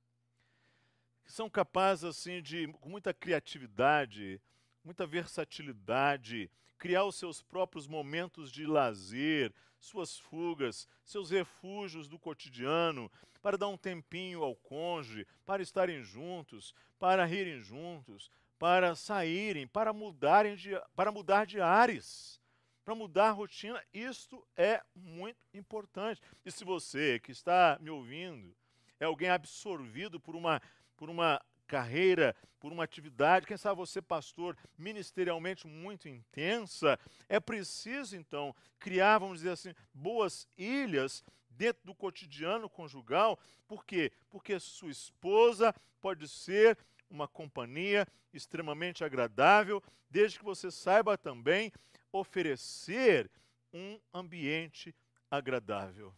que são capazes assim de com muita criatividade, muita versatilidade, criar os seus próprios momentos de lazer, suas fugas, seus refúgios do cotidiano, para dar um tempinho ao cônjuge, para estarem juntos, para rirem juntos, para saírem, para mudarem de, para mudar de ares, para mudar a rotina. Isto é muito importante. E se você que está me ouvindo é alguém absorvido por uma por uma carreira, por uma atividade, quem sabe você, pastor, ministerialmente muito intensa, é preciso então criar, vamos dizer assim, boas ilhas dentro do cotidiano conjugal. Por quê? Porque sua esposa pode ser uma companhia extremamente agradável, desde que você saiba também oferecer um ambiente agradável.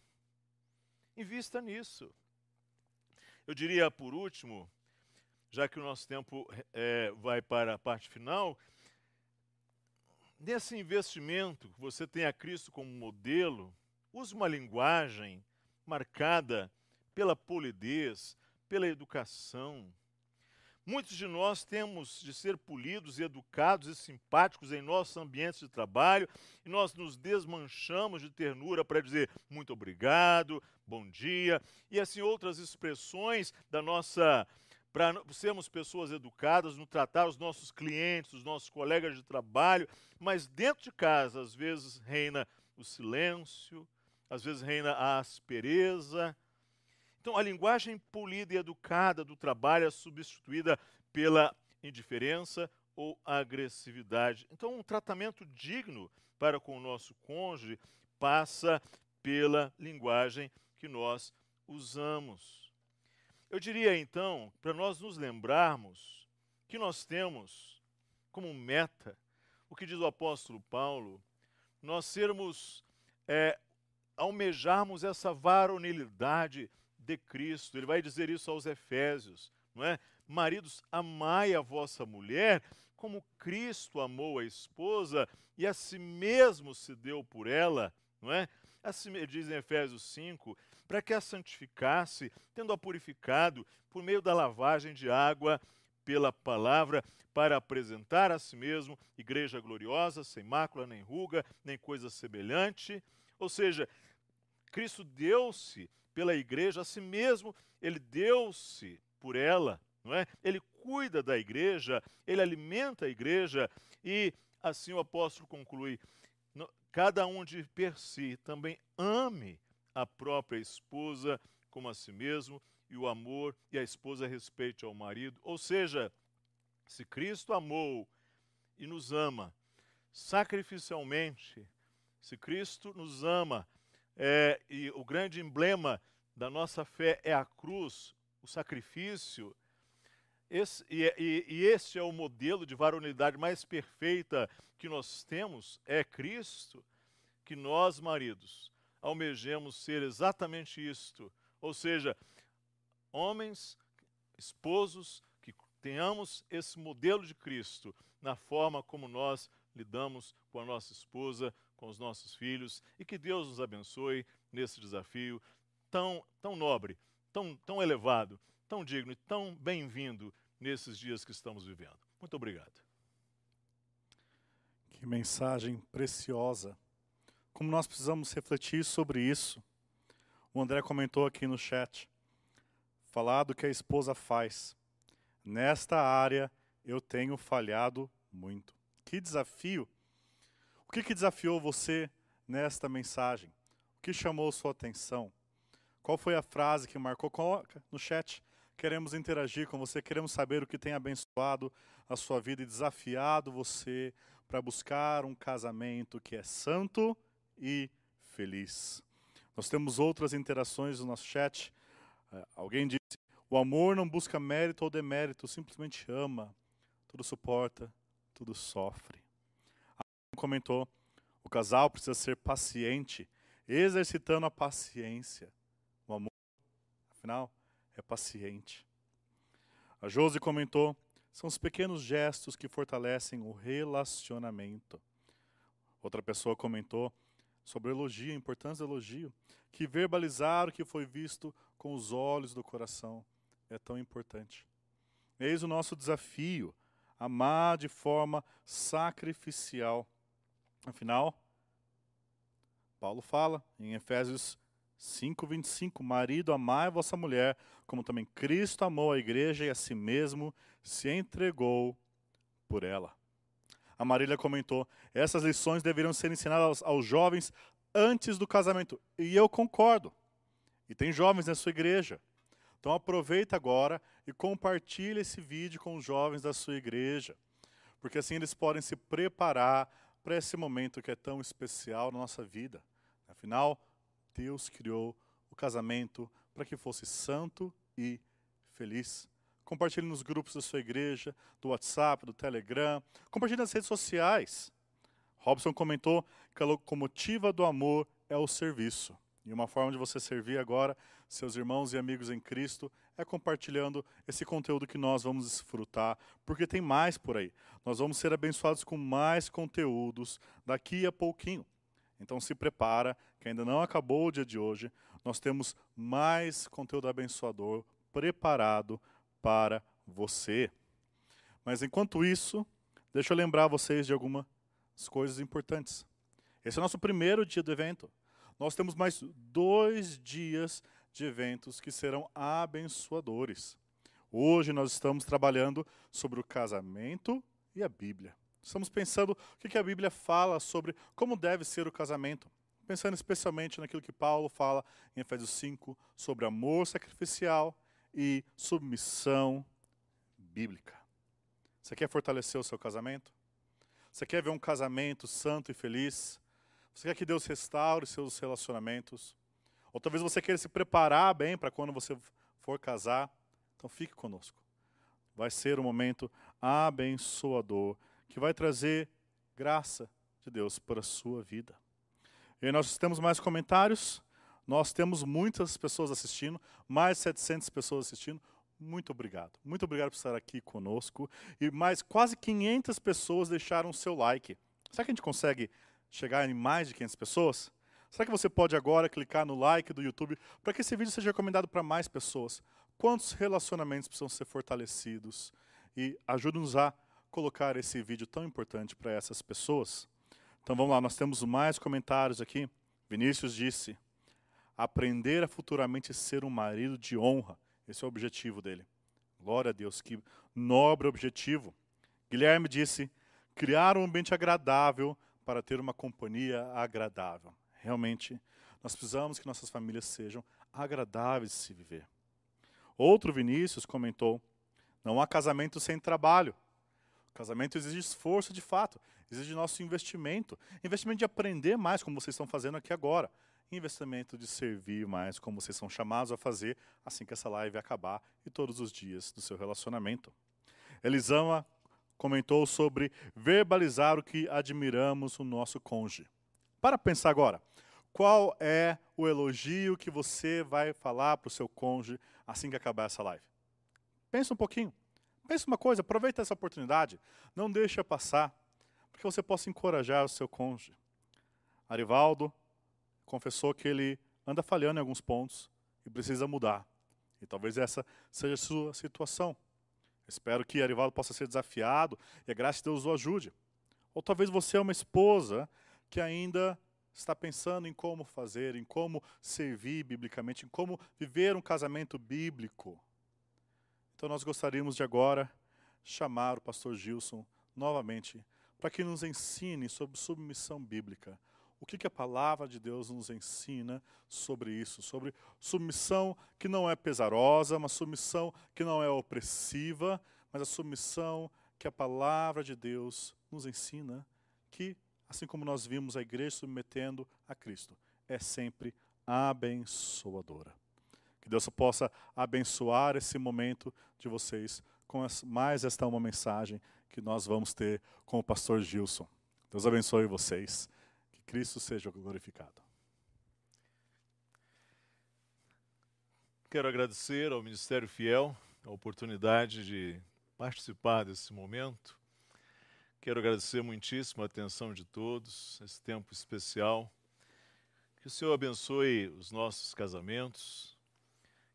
Invista nisso. Eu diria, por último, já que o nosso tempo é, vai para a parte final, nesse investimento, você tem a Cristo como modelo, use uma linguagem marcada pela polidez, pela educação, Muitos de nós temos de ser polidos e educados e simpáticos em nossos ambientes de trabalho e nós nos desmanchamos de ternura para dizer muito obrigado, bom dia e assim outras expressões da nossa para sermos pessoas educadas, no tratar os nossos clientes, os nossos colegas de trabalho, mas dentro de casa às vezes reina o silêncio, às vezes reina a aspereza, então, a linguagem polida e educada do trabalho é substituída pela indiferença ou agressividade. Então, um tratamento digno para com o nosso cônjuge passa pela linguagem que nós usamos. Eu diria então, para nós nos lembrarmos que nós temos como meta o que diz o apóstolo Paulo, nós sermos, é, almejarmos essa varonilidade de Cristo. Ele vai dizer isso aos Efésios, não é? Maridos, amai a vossa mulher como Cristo amou a esposa e a si mesmo se deu por ela, não é? Assim diz em Efésios 5, para que a santificasse, tendo-a purificado por meio da lavagem de água pela palavra, para apresentar a si mesmo igreja gloriosa, sem mácula, nem ruga, nem coisa semelhante. Ou seja, Cristo deu-se pela igreja a si mesmo, ele deu-se por ela, não é? Ele cuida da igreja, ele alimenta a igreja e assim o apóstolo conclui: cada um de per si também ame a própria esposa como a si mesmo, e o amor e a esposa respeite ao marido. Ou seja, se Cristo amou e nos ama sacrificialmente, se Cristo nos ama, é, e o grande emblema da nossa fé é a cruz, o sacrifício, esse, e, e, e este é o modelo de varonilidade mais perfeita que nós temos, é Cristo, que nós, maridos, almejemos ser exatamente isto. Ou seja, homens, esposos, que tenhamos esse modelo de Cristo na forma como nós lidamos com a nossa esposa, com os nossos filhos, e que Deus nos abençoe nesse desafio tão, tão nobre, tão, tão elevado, tão digno e tão bem-vindo nesses dias que estamos vivendo. Muito obrigado. Que mensagem preciosa como nós precisamos refletir sobre isso. O André comentou aqui no chat, falar do que a esposa faz. Nesta área eu tenho falhado muito. Que desafio! O que, que desafiou você nesta mensagem? O que chamou sua atenção? Qual foi a frase que marcou? Coloca no chat. Queremos interagir com você, queremos saber o que tem abençoado a sua vida e desafiado você para buscar um casamento que é santo e feliz. Nós temos outras interações no nosso chat. É, alguém disse: o amor não busca mérito ou demérito, simplesmente ama, tudo suporta, tudo sofre. Alguém comentou: o casal precisa ser paciente, exercitando a paciência. O amor, afinal, é paciente. A Josi comentou: são os pequenos gestos que fortalecem o relacionamento. Outra pessoa comentou: sobre elogio, a importância do elogio, que verbalizar o que foi visto com os olhos do coração é tão importante. Eis o nosso desafio, amar de forma sacrificial. Afinal, Paulo fala em Efésios 5:25, marido, amai vossa mulher, como também Cristo amou a igreja e a si mesmo se entregou por ela. A Marília comentou: essas lições deveriam ser ensinadas aos, jovens antes do casamento. E eu concordo. E tem jovens na sua igreja. Então aproveita agora e compartilhe esse vídeo com os jovens da sua igreja, porque assim eles podem se preparar para esse momento que é tão especial na nossa vida. Afinal, Deus criou o casamento para que fosse santo e feliz. Compartilhe nos grupos da sua igreja, do WhatsApp, do Telegram. Compartilhe nas redes sociais. Robson comentou que a locomotiva do amor é o serviço. E uma forma de você servir agora seus irmãos e amigos em Cristo é compartilhando esse conteúdo que nós vamos desfrutar, porque tem mais por aí. Nós vamos ser abençoados com mais conteúdos daqui a pouquinho. Então se prepara, que ainda não acabou o dia de hoje. Nós temos mais conteúdo abençoador preparado para você. Mas enquanto isso, deixa eu lembrar vocês de algumas coisas importantes. Esse é o nosso primeiro dia do evento. Nós temos mais dois dias de eventos que serão abençoadores. Hoje nós estamos trabalhando sobre o casamento e a Bíblia. Estamos pensando o que a Bíblia fala sobre como deve ser o casamento. Pensando especialmente naquilo que Paulo fala em Efésios 5 sobre amor sacrificial e submissão bíblica. Você quer fortalecer o seu casamento? Você quer ver um casamento santo e feliz? Você quer que Deus restaure seus relacionamentos? Ou talvez você queira se preparar bem para quando você for casar? Então fique conosco. Vai ser um momento abençoador que vai trazer graça de Deus para a sua vida. E nós temos mais comentários. Nós temos muitas pessoas assistindo, mais de 700 pessoas assistindo. muito obrigado. Muito obrigado por estar aqui conosco. E mais quase 500 pessoas deixaram o seu like. Será que a gente consegue chegar em mais de 500 pessoas? Será que você pode agora clicar no like do YouTube para que esse vídeo seja recomendado para mais pessoas? Quantos relacionamentos precisam ser fortalecidos? E ajude-nos a colocar esse vídeo tão importante para essas pessoas. Então vamos lá, nós temos mais comentários aqui. Vinícius disse: aprender a futuramente ser um marido de honra. Esse é o objetivo dele. Glória a Deus, que nobre objetivo. Guilherme disse: criar um ambiente agradável para ter uma companhia agradável. Realmente, nós precisamos que nossas famílias sejam agradáveis de se viver. Outro Vinícius comentou: não há casamento sem trabalho. O casamento exige esforço de fato, exige nosso investimento. Investimento de aprender mais, como vocês estão fazendo aqui agora. Investimento de servir mais, como vocês são chamados a fazer assim que essa live acabar e todos os dias do seu relacionamento. Elisama comentou sobre verbalizar o que admiramos no nosso cônjuge. Para pensar agora, qual é o elogio que você vai falar para o seu cônjuge assim que acabar essa live? Pensa um pouquinho. Pensa uma coisa, aproveita essa oportunidade, não deixa passar, porque você possa encorajar o seu cônjuge. Arivaldo confessou que ele anda falhando em alguns pontos e precisa mudar. E talvez essa seja a sua situação. Espero que Arivaldo possa ser desafiado e a graça de Deus o ajude. Ou talvez você é uma esposa que ainda está pensando em como fazer, em como servir biblicamente, em como viver um casamento bíblico. Então nós gostaríamos de agora chamar o pastor Gilson novamente para que nos ensine sobre submissão bíblica. O que, que a palavra de Deus nos ensina sobre isso? Sobre submissão que não é pesarosa, uma submissão que não é opressiva, mas a submissão que a palavra de Deus nos ensina, que, assim como nós vimos a igreja submetendo a Cristo, é sempre abençoadora. Que Deus possa abençoar esse momento de vocês com mais esta uma mensagem que nós vamos ter com o pastor Gilson. Deus abençoe vocês. Cristo seja glorificado. Quero agradecer ao Ministério Fiel a oportunidade de participar desse momento. Quero agradecer muitíssimo a atenção de todos, esse tempo especial. Que o Senhor abençoe os nossos casamentos,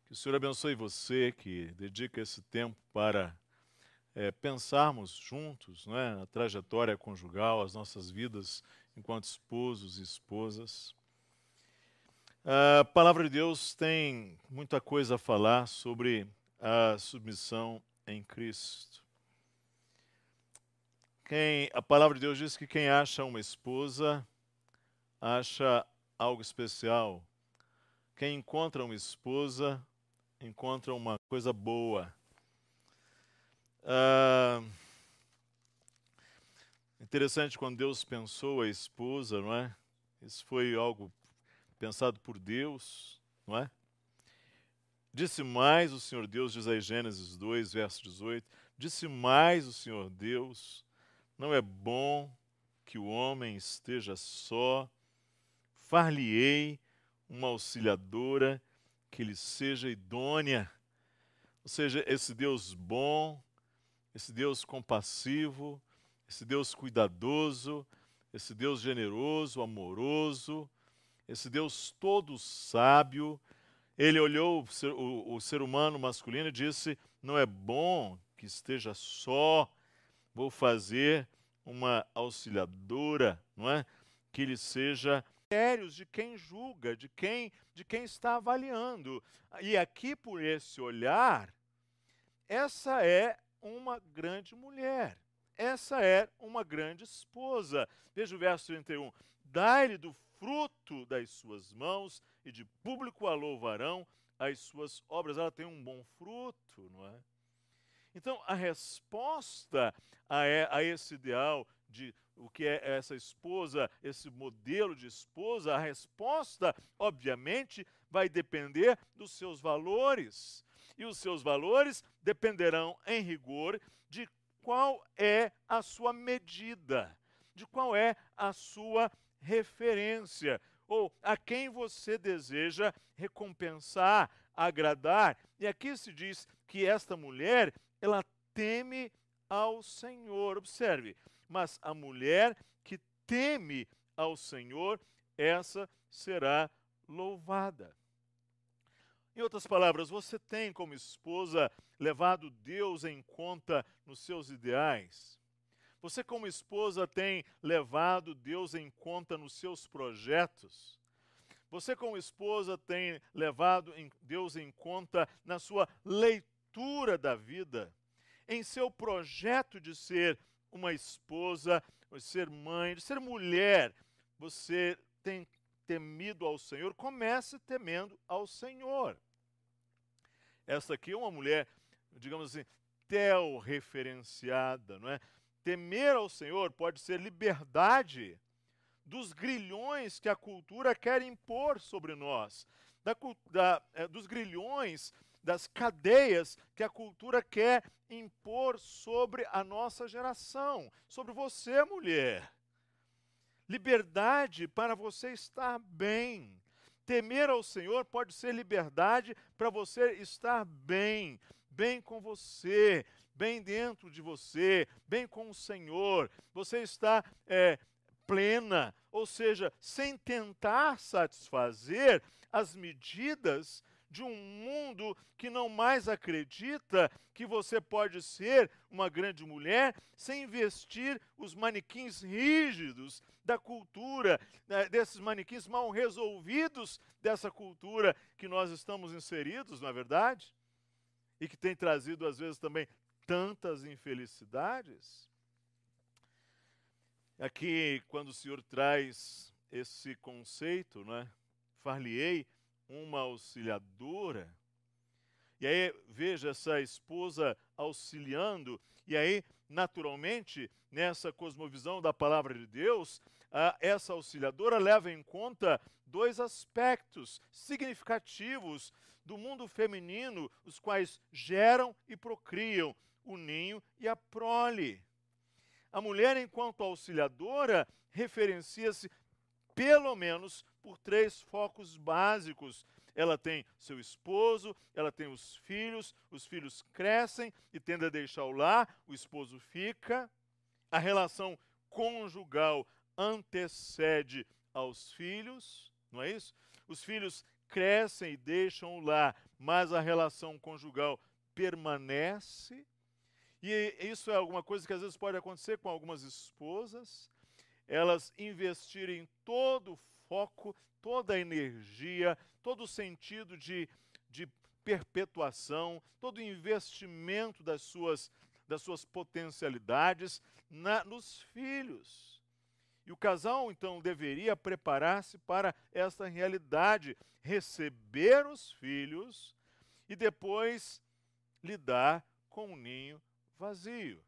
que o Senhor abençoe você que dedica esse tempo para é, pensarmos juntos né, na trajetória conjugal, as nossas vidas enquanto esposos e esposas. A palavra de Deus tem muita coisa a falar sobre a submissão em Cristo. Quem, a palavra de Deus diz que quem acha uma esposa acha algo especial. Quem encontra uma esposa encontra uma coisa boa. Ah, interessante quando Deus pensou a esposa, não é? Isso foi algo pensado por Deus, não é? Disse mais o Senhor Deus, diz aí Gênesis 2, verso 18: Disse mais o Senhor Deus: Não é bom que o homem esteja só, far-lhe-ei uma auxiliadora que lhe seja idônea. Ou seja, esse Deus bom, esse Deus compassivo, esse Deus cuidadoso, esse Deus generoso, amoroso, esse Deus todo sábio. Ele olhou o ser, o, o ser humano masculino e disse: Não é bom que esteja só, vou fazer uma auxiliadora, não é? Que lhe seja de quem julga, de quem, de quem está avaliando. E aqui, por esse olhar, essa é uma grande mulher. Essa é uma grande esposa. Veja o verso 31. Dai-lhe do fruto das suas mãos e de público a louvarão as suas obras. Ela tem um bom fruto, não é? Então, a resposta a, a esse ideal de o que é essa esposa, esse modelo de esposa, a resposta, obviamente, vai depender dos seus valores. E os seus valores dependerão, em rigor, qual é a sua medida, de qual é a sua referência, ou a quem você deseja recompensar, agradar. E aqui se diz que esta mulher, ela teme ao Senhor. Observe, mas a mulher que teme ao Senhor, essa será louvada. Em outras palavras, você tem como esposa levado Deus em conta nos seus ideais? Você, como esposa, tem levado Deus em conta nos seus projetos? Você, como esposa, tem levado Deus em conta na sua leitura da vida? Em seu projeto de ser uma esposa, de ser mãe, de ser mulher, você tem temido ao Senhor? Comece temendo ao Senhor. Essa aqui é uma mulher, digamos assim, tel-referenciada, não é? Temer ao Senhor pode ser liberdade dos grilhões que a cultura quer impor sobre nós, da, da, é, dos grilhões, das cadeias que a cultura quer impor sobre a nossa geração, sobre você, mulher. Liberdade para você estar bem, Temer ao Senhor pode ser liberdade para você estar bem, bem com você, bem dentro de você, bem com o Senhor. Você está é, plena, ou seja, sem tentar satisfazer as medidas de um mundo que não mais acredita que você pode ser uma grande mulher sem investir os manequins rígidos da cultura, né, desses manequins mal resolvidos dessa cultura que nós estamos inseridos, não é verdade? E que tem trazido, às vezes, também tantas infelicidades. Aqui, quando o Senhor traz esse conceito, né? Far-lhe-ei uma auxiliadora. E aí, veja essa esposa auxiliando, e aí, naturalmente, nessa cosmovisão da palavra de Deus, essa auxiliadora leva em conta dois aspectos significativos do mundo feminino, os quais geram e procriam o ninho e a prole. A mulher, enquanto auxiliadora, referencia-se pelo menos por três focos básicos. Ela tem seu esposo, ela tem os filhos, os filhos crescem e tendem a deixar o lar, o esposo fica. A relação conjugal antecede aos filhos, não é isso? Os filhos crescem e deixam o lar, mas a relação conjugal permanece. E isso é alguma coisa que às vezes pode acontecer com algumas esposas, elas investirem todo o foco, toda a energia, todo o sentido de, de perpetuação, todo o investimento das suas, das suas potencialidades na, nos filhos. E o casal, então, deveria preparar-se para esta realidade, receber os filhos e depois lidar com o ninho vazio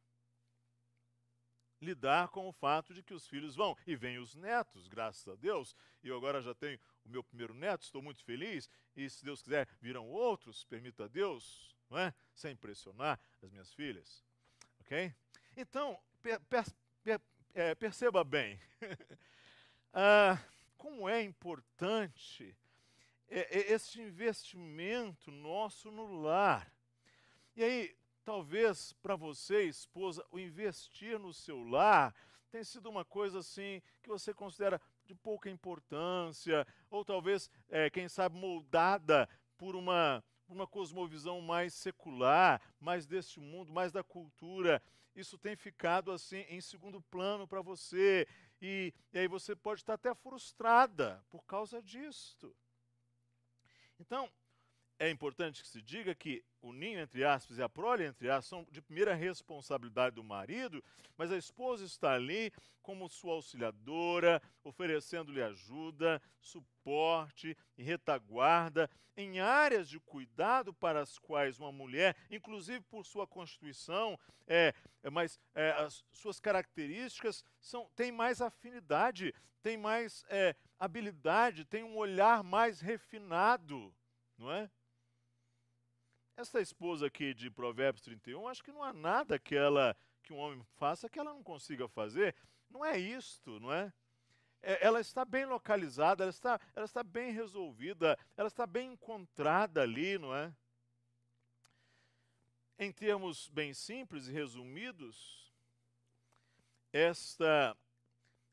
lidar com o fato de que os filhos vão. E vêm os netos, graças a Deus. Eu agora já tenho o meu primeiro neto, estou muito feliz. E se Deus quiser, virão outros, permita a Deus, não é? Sem pressionar as minhas filhas. Ok? Então, per, per, per, é, perceba bem [laughs] ah, como é importante é, é, este investimento nosso no lar. E aí, Talvez para você, esposa, o investir no seu lar tem sido uma coisa assim que você considera de pouca importância, ou talvez, é, quem sabe, moldada por uma, uma cosmovisão mais secular, mais deste mundo, mais da cultura. Isso tem ficado assim em segundo plano para você. E, e aí você pode estar até frustrada por causa disto. Então, é importante que se diga que o ninho, entre aspas, e a prole, entre aspas, são de primeira responsabilidade do marido, mas a esposa está ali como sua auxiliadora, oferecendo-lhe ajuda, suporte e retaguarda em áreas de cuidado para as quais uma mulher, inclusive por sua constituição, é, é mas é, as suas características são, tem mais afinidade, tem mais é, habilidade, tem um olhar mais refinado, não é? Essa esposa aqui de Provérbios 31, acho que não há nada que ela que um homem faça que ela não consiga fazer. Não é isto, não é? é ela está bem localizada, ela está, ela está bem resolvida, ela está bem encontrada ali, não é? em termos bem simples e resumidos, esta,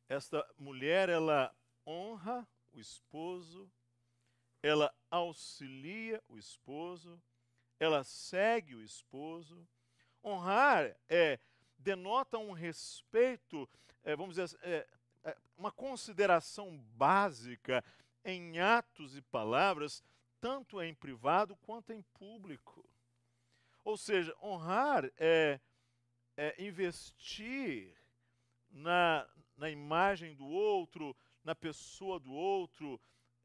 esta mulher, ela honra o esposo, ela auxilia o esposo, ela segue o esposo. Honrar é denota um respeito, é, vamos dizer, é, é, uma consideração básica em atos e palavras, tanto em privado quanto em público. Ou seja, honrar é, é investir na, na imagem do outro, na pessoa do outro.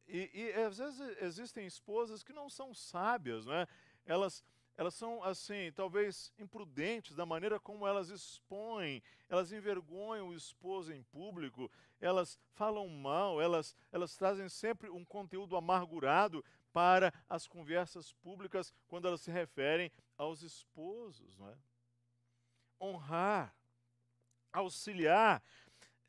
E, e às vezes existem esposas que não são sábias, não é? Elas, elas são, assim, talvez imprudentes da maneira como elas expõem, elas envergonham o esposo em público, elas falam mal, elas, elas trazem sempre um conteúdo amargurado para as conversas públicas quando elas se referem aos esposos. Não é? Honrar, auxiliar.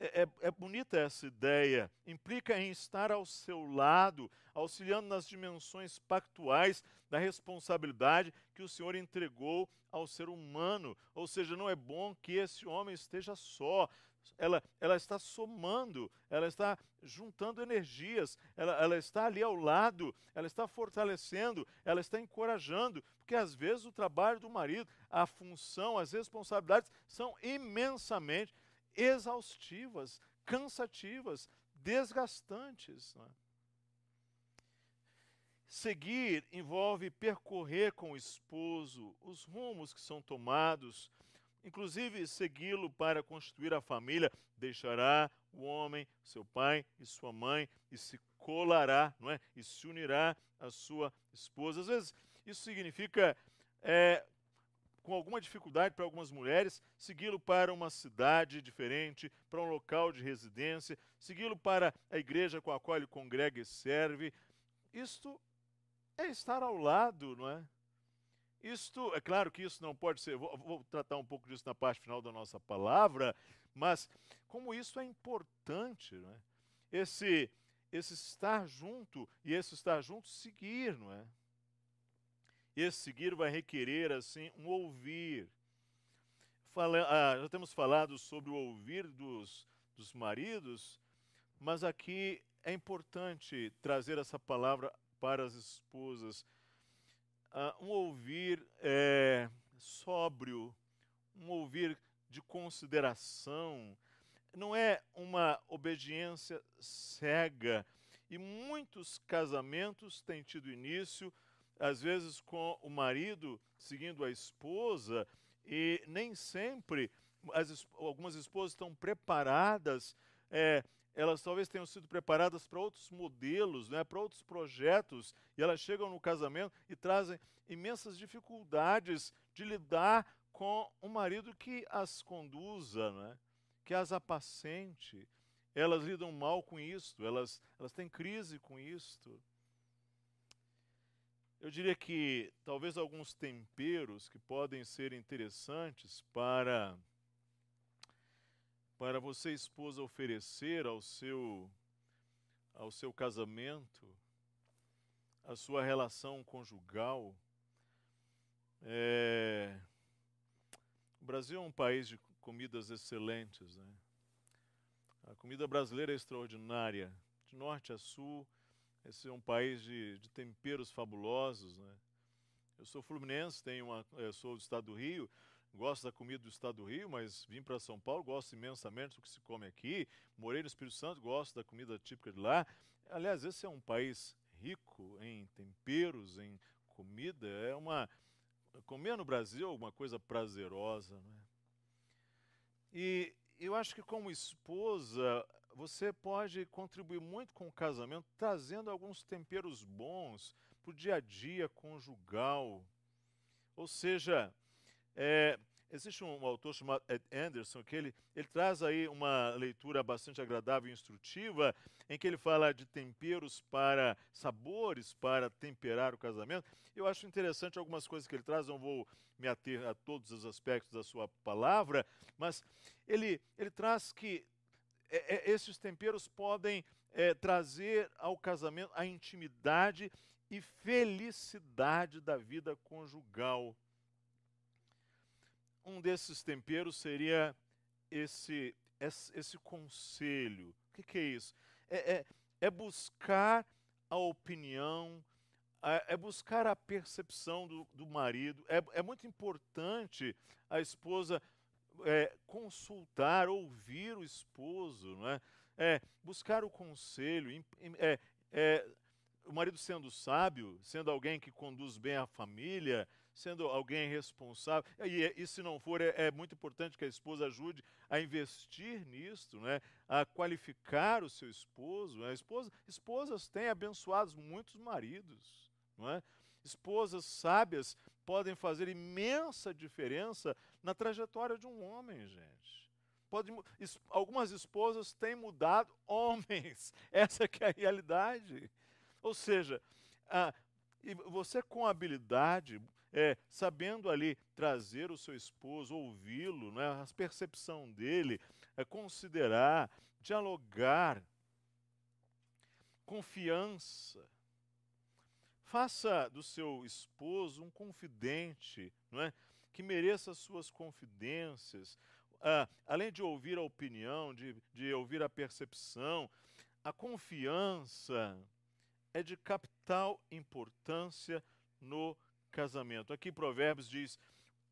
É, é, é, bonita essa ideia. Implica em estar ao seu lado, auxiliando nas dimensões pactuais da responsabilidade que o Senhor entregou ao ser humano. Ou seja, não é bom que esse homem esteja só ela, ela está somando, ela está juntando energias, ela, ela está ali ao lado, ela está fortalecendo, ela está encorajando, porque às vezes o trabalho do marido, a função, as responsabilidades são imensamente exaustivas, cansativas, desgastantes. É? Seguir envolve percorrer com o esposo os rumos que são tomados, inclusive segui-lo para constituir a família, deixará o homem, seu pai e sua mãe, e se colará, não é? E se unirá à sua esposa. Às vezes, isso significa, é, com alguma dificuldade para algumas mulheres, segui-lo para uma cidade diferente, para um local de residência, segui-lo para a igreja com a qual ele congrega e serve. Isto é estar ao lado, não é? Isto, é claro que isso não pode ser, vou, vou, tratar um pouco disso na parte final da nossa palavra, mas como isso é importante, não é? Esse, esse estar junto e esse estar junto seguir, não é? Esse seguir vai requerer, assim, um ouvir. Fala, ah, já temos falado sobre o ouvir dos, dos maridos, mas aqui é importante trazer essa palavra para as esposas uh, um ouvir é, sóbrio, um ouvir de consideração, não é uma obediência cega. E muitos casamentos têm tido início, às vezes, com o marido seguindo a esposa, e nem sempre as, algumas esposas estão preparadas é, elas talvez tenham sido preparadas para outros modelos, né, para outros projetos, e elas chegam no casamento e trazem imensas dificuldades de lidar com um marido que as conduza, né, que as apacente. Elas lidam mal com isto, elas, elas têm crise com isto. Eu diria que talvez alguns temperos que podem ser interessantes para para você, esposa, oferecer ao seu, ao seu casamento, a sua relação conjugal. É... O Brasil é um país de comidas excelentes. Né? A comida brasileira é extraordinária. De norte a sul, esse é um país de, de temperos fabulosos. Né? Eu sou fluminense, tenho uma, sou do estado do Rio, gosto da comida do estado do Rio, mas vim para São Paulo, gosto imensamente do que se come aqui. Morei no Espírito Santo, gosto da comida típica de lá. Aliás, esse é um país rico em temperos, em comida. É uma comer no Brasil é uma coisa prazerosa, não é? E eu acho que como esposa você pode contribuir muito com o casamento, trazendo alguns temperos bons para o dia a dia conjugal. Ou seja, é, existe um, autor chamado Ed Anderson que ele, ele traz aí uma leitura bastante agradável e instrutiva, em que ele fala de temperos para sabores para temperar o casamento. Eu acho interessante algumas coisas que ele traz, não vou me ater a todos os aspectos da sua palavra, mas ele, ele traz que é, é, esses temperos podem é, trazer ao casamento a intimidade e felicidade da vida conjugal. um desses temperos seria esse, esse, esse conselho. O que, que é isso? É, é, é buscar a opinião, é, é buscar a percepção do, do marido. É, é muito importante a esposa é, consultar, ouvir o esposo, não é? é buscar o conselho, é, é, o marido sendo sábio, sendo alguém que conduz bem a família, sendo alguém responsável. E, e se não for, é, é, muito importante que a esposa ajude a investir nisto, né? a qualificar o seu esposo. Né? Esposa, esposas têm abençoados muitos maridos. Não é? Esposas sábias podem fazer imensa diferença na trajetória de um homem, gente. Pode, algumas esposas têm mudado [laughs] homens. Essa é a realidade. Ou seja, a, você com habilidade, é, sabendo ali trazer o seu esposo, ouvi-lo, né, a percepção dele, é, considerar, dialogar, confiança. Faça do seu esposo um confidente, não é? que mereça suas confidências. Ah, além de ouvir a opinião, de, de ouvir a percepção, a confiança é de capital importância no casamento. Aqui Provérbios diz: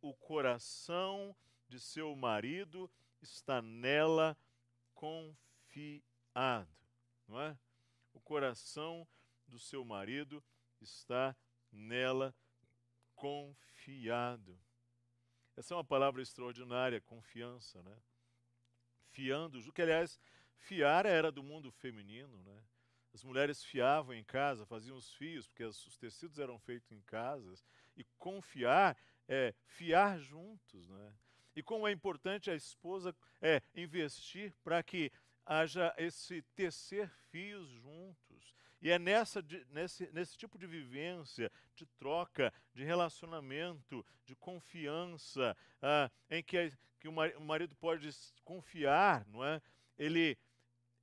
o coração de seu marido está nela confiado, não é? O coração do seu marido está nela confiado. Essa é uma palavra extraordinária, confiança, né? Fiando, que aliás, fiar era do mundo feminino, né? As mulheres fiavam em casa, faziam os fios, porque os tecidos eram feitos em casas. E confiar é fiar juntos. Né? E como é importante a esposa é, investir para que haja esse tecer fios juntos. E é nessa, nesse, nesse tipo de vivência, de troca, de relacionamento, de confiança, ah, em que, que o marido pode confiar, não é? Ele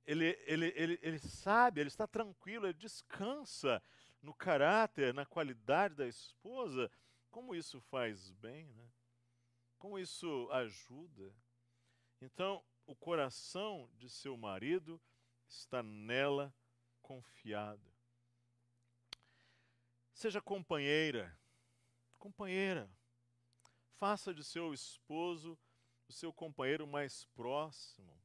ele, ele, ele, ele sabe, ele está tranquilo, ele descansa no caráter, na qualidade da esposa. Como isso faz bem, né? Como isso ajuda. Então, o coração de seu marido está nela confiado. Seja companheira, companheira. Faça de seu esposo o seu companheiro mais próximo.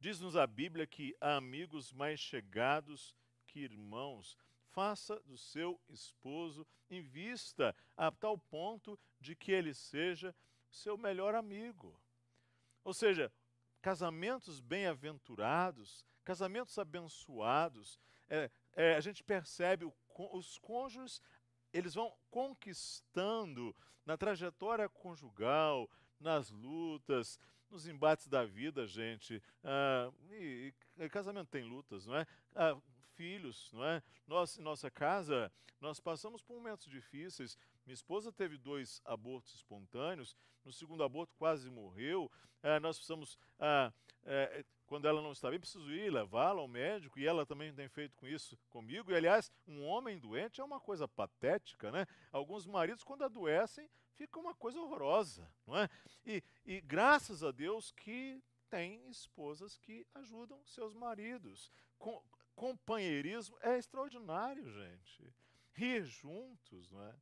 Diz-nos a Bíblia que há amigos mais chegados que irmãos. Faça do seu esposo, invista a tal ponto de que ele seja seu melhor amigo. Ou seja, casamentos bem-aventurados, casamentos abençoados, é, é, a gente percebe o, os cônjuges, eles vão conquistando na trajetória conjugal, nas lutas, nos embates da vida, gente. Ah, e, e, casamento tem lutas, não é? Ah, filhos, não é? Nós, em nossa casa, nós passamos por momentos difíceis. Minha esposa teve dois abortos espontâneos. No segundo aborto, quase morreu. Ah, nós precisamos. Quando ela não está bem, preciso ir levá-la ao médico. E ela também tem feito com isso comigo. E, aliás, um homem doente é uma coisa patética, né? Alguns maridos, quando adoecem, fica uma coisa horrorosa, não é? E, e graças a Deus que tem esposas que ajudam seus maridos. Com, companheirismo é extraordinário, gente. Rir juntos, não é?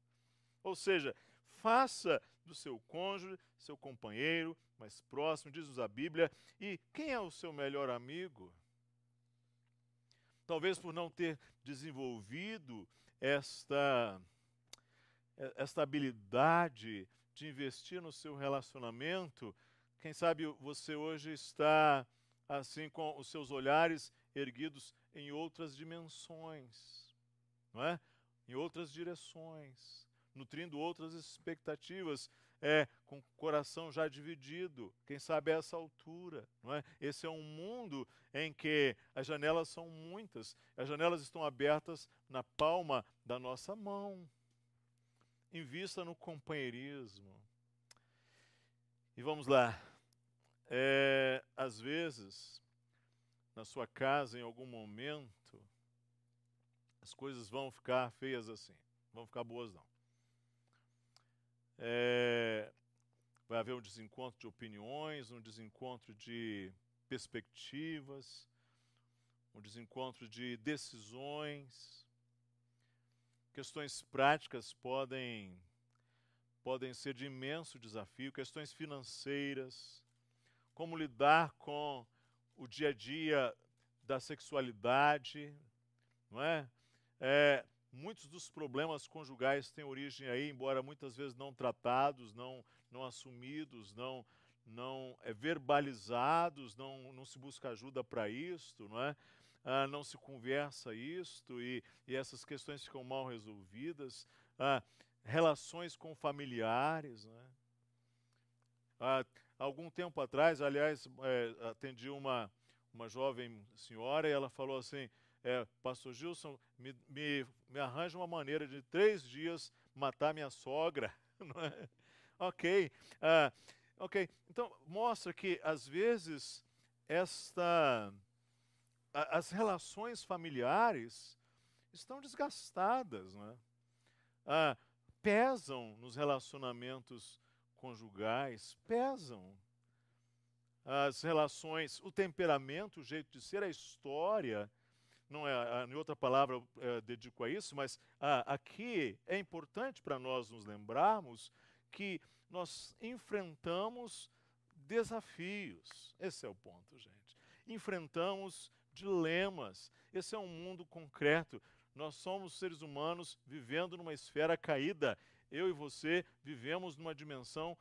Ou seja, faça do seu cônjuge, seu companheiro mais próximo, diz-nos a Bíblia. E quem é o seu melhor amigo? Talvez por não ter desenvolvido esta esta habilidade de investir no seu relacionamento, quem sabe você hoje está assim com os seus olhares erguidos em outras dimensões, não é? Em outras direções, nutrindo outras expectativas, é com o coração já dividido, quem sabe a essa altura, não é? Esse é um mundo em que as janelas são muitas, as janelas estão abertas na palma da nossa mão invista no companheirismo. E vamos lá. É, às vezes, na sua casa, em algum momento, as coisas vão ficar feias assim. Vão ficar boas, não. É, vai haver um desencontro de opiniões, um desencontro de perspectivas, um desencontro de decisões. Questões práticas podem podem ser de imenso desafio, questões financeiras, como lidar com o dia a dia da sexualidade, não é? é muitos dos problemas conjugais têm origem aí, embora muitas vezes não tratados, não, não assumidos, não, não é, verbalizados, não, não se busca ajuda para isto, não é? Ah, não se conversa isto e, e essas questões ficam mal resolvidas. Ah, relações com familiares, é? Ah, algum tempo atrás, aliás, é, atendi uma, uma jovem senhora e ela falou assim: é, Pastor Gilson, me, me, me arranja uma maneira de três dias matar minha sogra. [laughs] É? Ok. Ah, ok. Então, mostra que, às vezes, esta, a, as relações familiares estão desgastadas. É? Ah, pesam nos relacionamentos conjugais, pesam. As relações, o temperamento, o jeito de ser, a história não é, em outra palavra é, dedico a isso, mas ah, aqui é importante para nós nos lembrarmos que nós enfrentamos desafios. Esse é o ponto, gente. Enfrentamos dilemas. Esse é um mundo concreto. Nós somos seres humanos vivendo numa esfera caída. Eu e você vivemos numa dimensão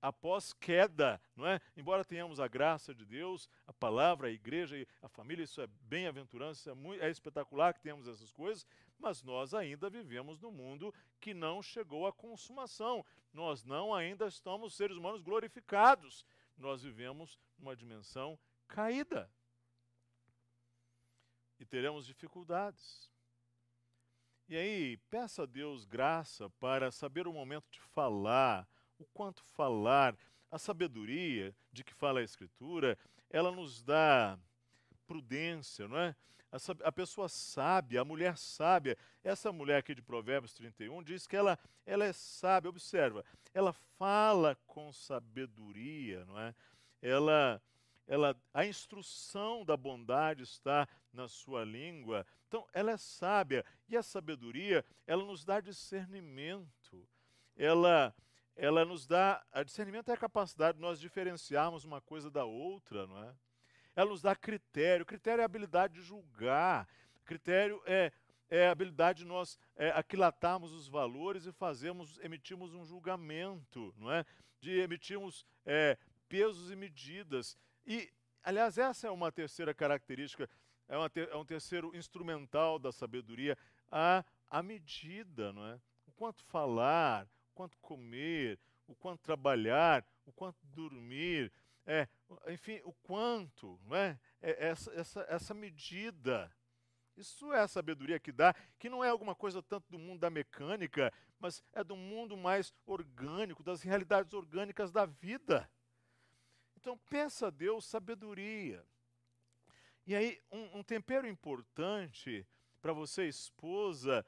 após queda, não é? Embora tenhamos a graça de Deus, a palavra, a igreja e a família, isso é bem-aventurança, é, é espetacular que tenhamos essas coisas, mas nós ainda vivemos num mundo que não chegou à consumação. Nós não ainda estamos seres humanos glorificados. Nós vivemos numa dimensão caída. E teremos dificuldades. E aí, peça a Deus graça para saber o momento de falar, o quanto falar. A sabedoria de que fala a Escritura, ela nos dá prudência, não é? A, a, pessoa sábia, a mulher sábia, essa mulher aqui de Provérbios 31 diz que ela, ela é sábia, observa, ela fala com sabedoria, não é? Ela, ela, a instrução da bondade está na sua língua, então ela é sábia, e a sabedoria, ela nos dá discernimento, ela ela nos dá. A discernimento é a capacidade de nós diferenciarmos uma coisa da outra, não é? Ela nos dá critério. Critério é a habilidade de julgar. Critério é, é a habilidade de nós é, aquilatarmos os valores e fazermos, emitirmos um julgamento, não é? De emitirmos é, pesos e medidas. E, aliás, essa é uma terceira característica, é, uma é um terceiro instrumental da sabedoria, a, a medida, não é? O quanto falar, quanto comer, o quanto trabalhar, o quanto dormir, é, enfim, o quanto, não é? é essa, essa, essa medida. Isso é a sabedoria que dá, que não é alguma coisa tanto do mundo da mecânica, mas é do mundo mais orgânico, das realidades orgânicas da vida. Então, pensa Deus sabedoria. E aí, um, um tempero importante para você, esposa,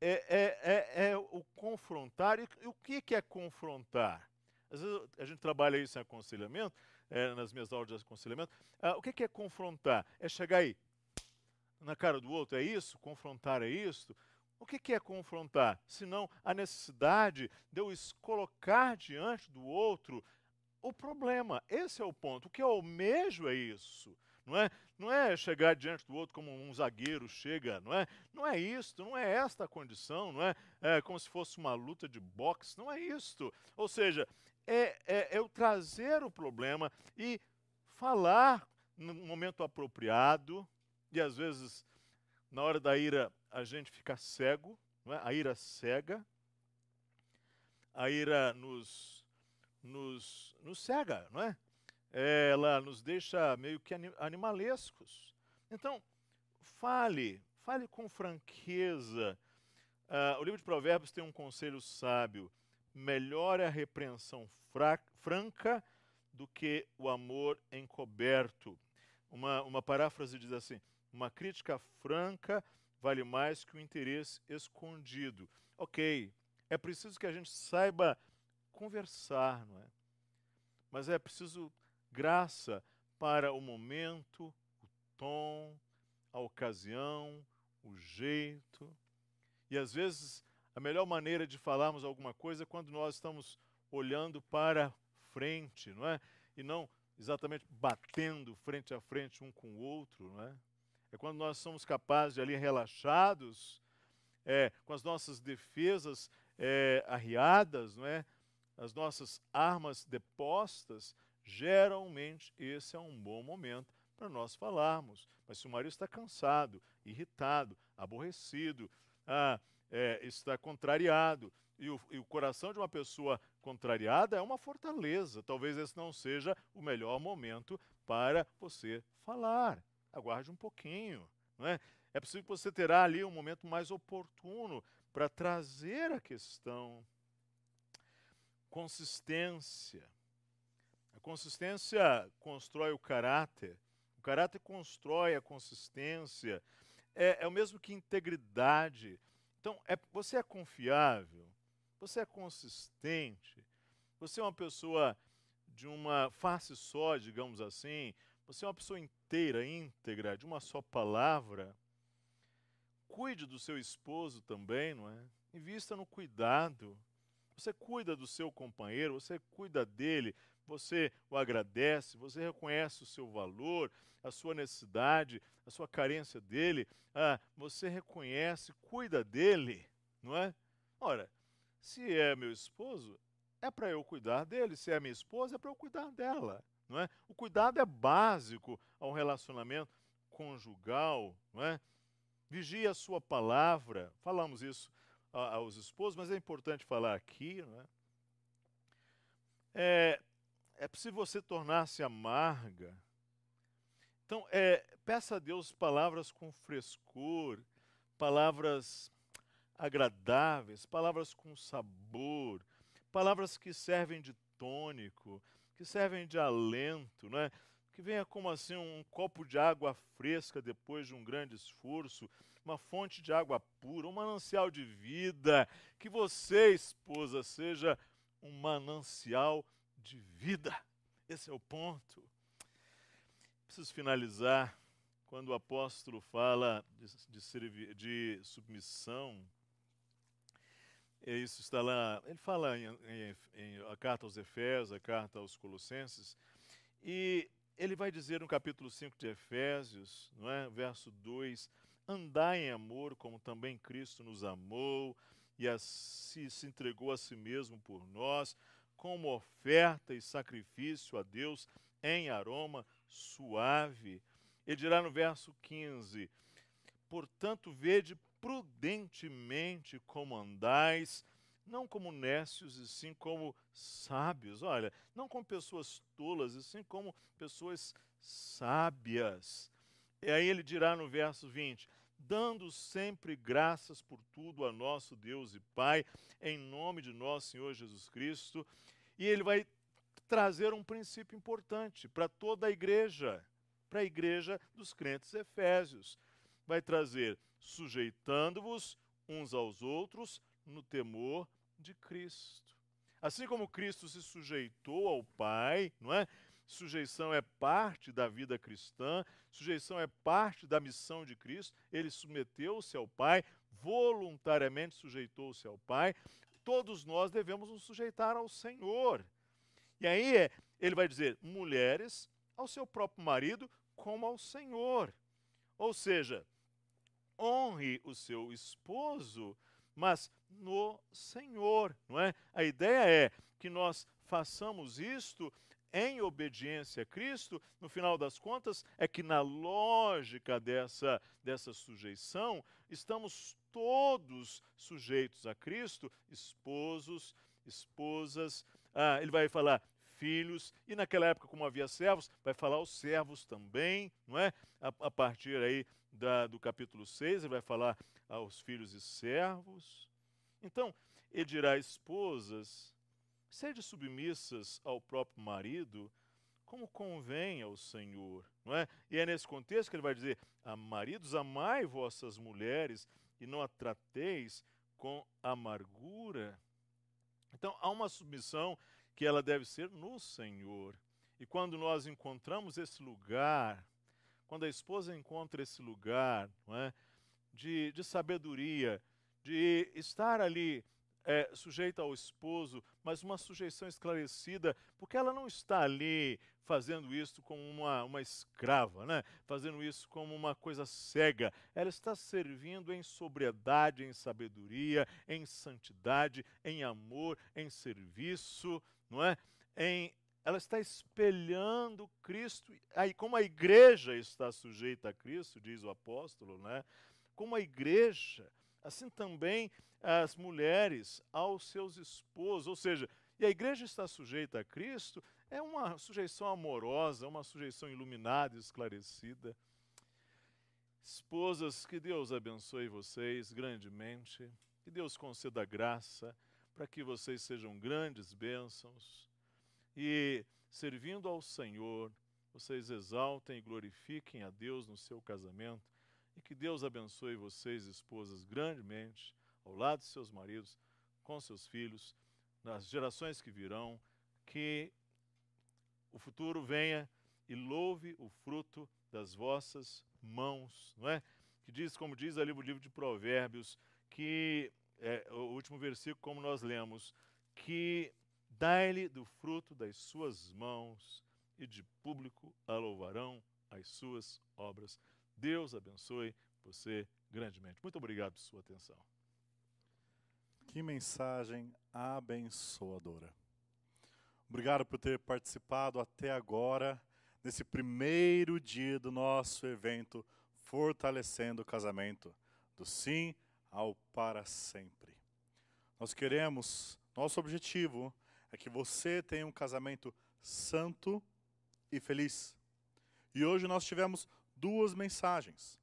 é, é, é, é o confrontar. E, o que, é confrontar? Às vezes a gente trabalha isso em aconselhamento, é, nas minhas aulas de aconselhamento. Ah, o que, que é confrontar? É chegar aí na cara do outro, é isso? Confrontar é isso? O que, que é confrontar? Senão a necessidade de eu colocar diante do outro o problema. Esse é o ponto. O que eu almejo é isso. Não é, não é chegar diante do outro como um zagueiro chega, não é? Não é isto, não é esta a condição, não é, é como se fosse uma luta de boxe, não é isto. Ou seja, é, é, é eu trazer o problema e falar no momento apropriado, e às vezes, na hora da ira, a gente fica cego, não é? a ira cega, a ira nos, nos, nos cega, não é? Ela nos deixa meio que animalescos. Então, fale, fale com franqueza. Uh, o livro de Provérbios tem um conselho sábio: melhor é a repreensão franca do que o amor encoberto. Uma, uma paráfrase diz assim: uma crítica franca vale mais que o interesse escondido. Ok, é preciso que a gente saiba conversar, não é? mas é preciso graça para o momento, o tom, a ocasião, o jeito. E às vezes a melhor maneira de falarmos alguma coisa é quando nós estamos olhando para frente, não é? E não exatamente batendo frente a frente um com o outro, não é? É quando nós somos capazes de ali relaxados, é, com as nossas defesas é, arriadas, não é? As nossas armas depostas, geralmente esse é um bom momento para nós falarmos. Mas se o marido está cansado, irritado, aborrecido, ah, é, está contrariado, e o, e o, coração de uma pessoa contrariada é uma fortaleza. Talvez esse não seja o melhor momento para você falar. Aguarde um pouquinho. Não é? é possível que você terá ali um momento mais oportuno para trazer a questão. Consistência. Consistência constrói o caráter. O caráter constrói a consistência. É, é o mesmo que integridade. Então, é, você é confiável, você é consistente, você é uma pessoa de uma face só, digamos assim, você é uma pessoa inteira, íntegra, de uma só palavra. Cuide do seu esposo também, não é? Invista no cuidado. Você cuida do seu companheiro, você cuida dele, você o agradece, você reconhece o seu valor, a sua necessidade, a sua carência dele, ah, você reconhece, cuida dele, não é? Ora, se é meu esposo, é para eu cuidar dele, se é minha esposa, é para eu cuidar dela, não é? O cuidado é básico ao relacionamento conjugal, não é? Vigie a sua palavra, falamos isso aos esposos, mas é importante falar aqui, não é? É, é possível você tornar-se amarga. Então, é, peça a Deus palavras com frescor, palavras agradáveis, palavras com sabor, palavras que servem de tônico, que servem de alento, não é? que venha como assim um copo de água fresca depois de um grande esforço, uma fonte de água pura, um manancial de vida, que você, esposa, seja um manancial de vida. Esse é o ponto. Preciso finalizar quando o apóstolo fala de, de, de submissão. Isso está lá, ele fala em, em, em, a carta aos Efésios, a carta aos Colossenses, e ele vai dizer no capítulo 5 de Efésios, não é? verso 2: Andai em amor, como também Cristo nos amou e assim se entregou a si mesmo por nós, como oferta e sacrifício a Deus em aroma suave. Ele dirá no verso 15: Portanto, vede prudentemente como andais, não como nécios, e sim como sábios. Olha, não como pessoas tolas, e sim como pessoas sábias. E aí ele dirá no verso 20: dando sempre graças por tudo a nosso Deus e Pai, em nome de nosso Senhor Jesus Cristo. E ele vai trazer um princípio importante para toda a igreja, para a igreja dos crentes efésios. Vai trazer sujeitando-vos uns aos outros no temor de Cristo. Assim como Cristo se sujeitou ao Pai, não é? Sujeição é parte da vida cristã, sujeição é parte da missão de Cristo. Ele submeteu-se ao Pai, voluntariamente sujeitou-se ao Pai. Todos nós devemos nos sujeitar ao Senhor. E aí é, ele vai dizer: mulheres ao seu próprio marido como ao Senhor. Ou seja, honre o seu esposo, mas no Senhor, não é? A ideia é que nós façamos isto em obediência a Cristo, no final das contas, é que na lógica dessa, dessa sujeição, estamos todos sujeitos a Cristo, esposos, esposas, ah, ele vai falar filhos, e naquela época, como havia servos, vai falar os servos também, não é? A, a partir aí da, do capítulo 6, ele vai falar aos filhos e servos. Então, ele dirá esposas, sede submissas ao próprio marido, como convém ao Senhor, não é? E é nesse contexto que ele vai dizer: a maridos, amai vossas mulheres e não a trateis com amargura. Então há uma submissão que ela deve ser no Senhor. E quando nós encontramos esse lugar, quando a esposa encontra esse lugar é, de, de sabedoria, de estar ali é, sujeita ao esposo, mas uma sujeição esclarecida, porque ela não está ali fazendo isso como uma, uma escrava, né? fazendo isso como uma coisa cega. Ela está servindo em sobriedade, em sabedoria, em santidade, em amor, em serviço, não é? Em, ela está espelhando Cristo, aí como a igreja está sujeita a Cristo, diz o apóstolo, né? Como a igreja assim também as mulheres aos seus esposos, ou seja, e a igreja está sujeita a Cristo, é uma sujeição amorosa, uma sujeição iluminada, esclarecida. Esposas, que Deus abençoe vocês grandemente, que Deus conceda graça para que vocês sejam grandes bênçãos e, servindo ao Senhor, vocês exaltem e glorifiquem a Deus no seu casamento e que Deus abençoe vocês, esposas, grandemente, ao lado de seus maridos, com seus filhos, nas gerações que virão, que o futuro venha e louve o fruto das vossas mãos, não é? Que diz, como diz ali o livro de Provérbios, que é, o último versículo, como nós lemos, que dai-lhe do fruto das suas mãos e de público a louvarão as suas obras. Deus abençoe você grandemente. Muito obrigado por sua atenção. Que mensagem abençoadora. Obrigado por ter participado até agora nesse primeiro dia do nosso evento Fortalecendo o Casamento, do sim ao para sempre. Nós queremos, nosso objetivo é que você tenha um casamento santo e feliz. E hoje nós tivemos duas mensagens.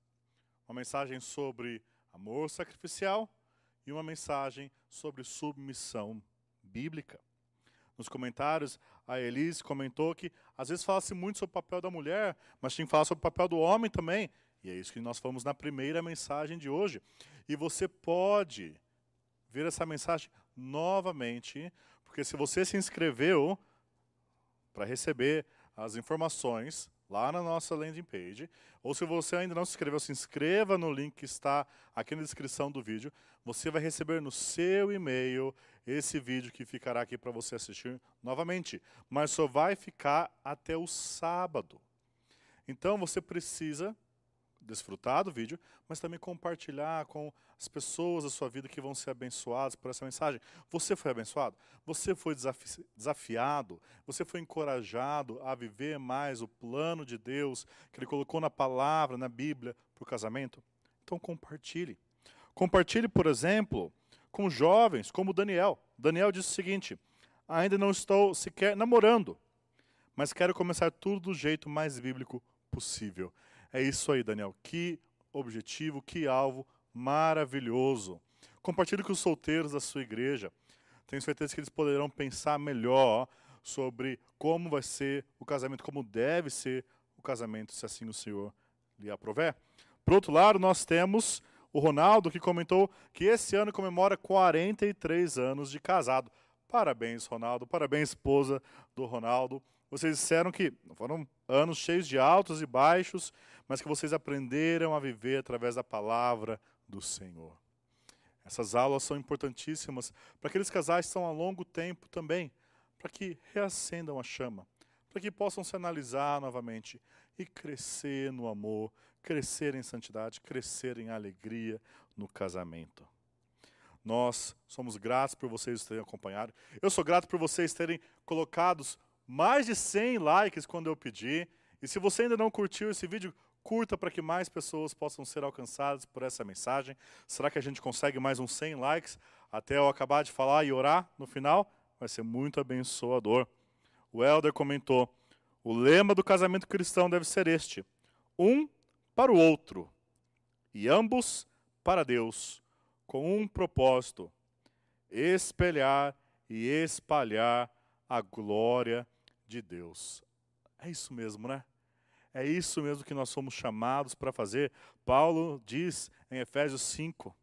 Uma mensagem sobre amor sacrificial e uma mensagem sobre submissão bíblica. Nos comentários, a Elise comentou que às vezes fala-se muito sobre o papel da mulher, mas tinha que falar sobre o papel do homem também. E é isso que nós fomos na primeira mensagem de hoje. E você pode ver essa mensagem novamente, porque se você se inscreveu para receber as informações lá na nossa landing page. Ou se você ainda não se inscreveu, se inscreva no link que está aqui na descrição do vídeo. Você vai receber no seu e-mail esse vídeo que ficará aqui para você assistir novamente. Mas só vai ficar até o sábado. Então você precisa desfrutar do vídeo, mas também compartilhar com as pessoas da sua vida que vão ser abençoadas por essa mensagem. Você foi abençoado? Você foi desafi desafiado? Você foi encorajado a viver mais o plano de Deus que Ele colocou na palavra, na Bíblia, para o casamento? Então compartilhe. Compartilhe, por exemplo, com jovens como Daniel. Daniel disse o seguinte: ainda não estou sequer namorando, mas quero começar tudo do jeito mais bíblico possível. É isso aí, Daniel. Que objetivo, que alvo maravilhoso. Compartilhe com os solteiros da sua igreja. Tenho certeza que eles poderão pensar melhor sobre como vai ser o casamento, como deve ser o casamento, se assim o Senhor lhe aprover. Por outro lado, nós temos o Ronaldo, que comentou que esse ano comemora 43 anos de casado. Parabéns, Ronaldo. Parabéns, esposa do Ronaldo. Vocês disseram que foram anos cheios de altos e baixos, mas que vocês aprenderam a viver através da palavra do Senhor. Essas aulas são importantíssimas para aqueles casais que estão há longo tempo também, para que reacendam a chama, para que possam se analisar novamente e crescer no amor, crescer em santidade, crescer em alegria no casamento. Nós somos gratos por vocês terem acompanhado. Eu sou grato por vocês terem colocados mais de 100 likes quando eu pedi. E se você ainda não curtiu esse vídeo, curta para que mais pessoas possam ser alcançadas por essa mensagem. Será que a gente consegue mais uns 100 likes até eu acabar de falar e orar no final? Vai ser muito abençoador. O Elder comentou: o lema do casamento cristão deve ser este: um para o outro, e ambos para Deus, com um propósito: espelhar e espalhar a glória de Deus. É isso mesmo, né? É isso mesmo que nós somos chamados para fazer. Paulo diz em Efésios 5: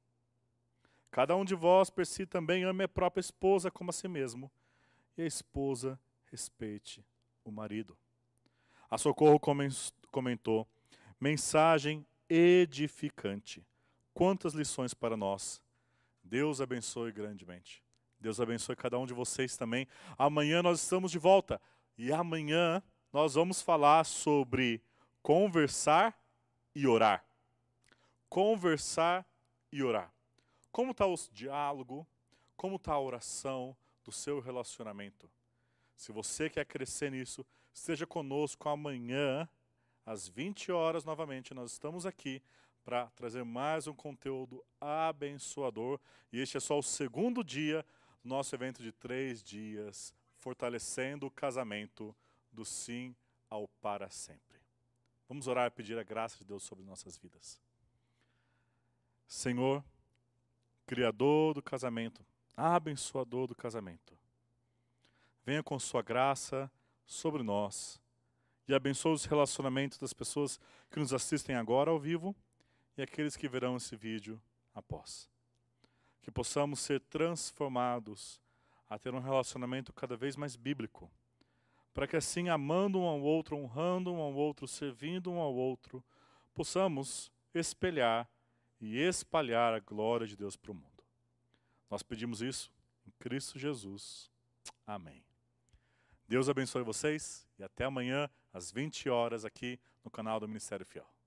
Cada um de vós per si também ame a própria esposa como a si mesmo, e a esposa respeite o marido. A Socorro comentou: mensagem edificante. Quantas lições para nós. Deus abençoe grandemente. Deus abençoe cada um de vocês também. Amanhã nós estamos de volta. E amanhã nós vamos falar sobre conversar e orar. Conversar e orar. Como está o diálogo? Como está a oração do seu relacionamento? Se você quer crescer nisso, esteja conosco amanhã, às 20 horas novamente. Nós estamos aqui para trazer mais um conteúdo abençoador. E este é só o segundo dia do nosso evento de três dias, fortalecendo o casamento do sim ao para sempre. Vamos orar e pedir a graça de Deus sobre nossas vidas. Senhor, Criador do casamento, abençoador do casamento, venha com Sua graça sobre nós e abençoe os relacionamentos das pessoas que nos assistem agora ao vivo e aqueles que verão esse vídeo após. Que possamos ser transformados a ter um relacionamento cada vez mais bíblico, para que assim, amando um ao outro, honrando um ao outro, servindo um ao outro, possamos espelhar e espalhar a glória de Deus para o mundo. Nós pedimos isso em Cristo Jesus. Amém. Deus abençoe vocês e até amanhã às 20 horas aqui no canal do Ministério Fiel.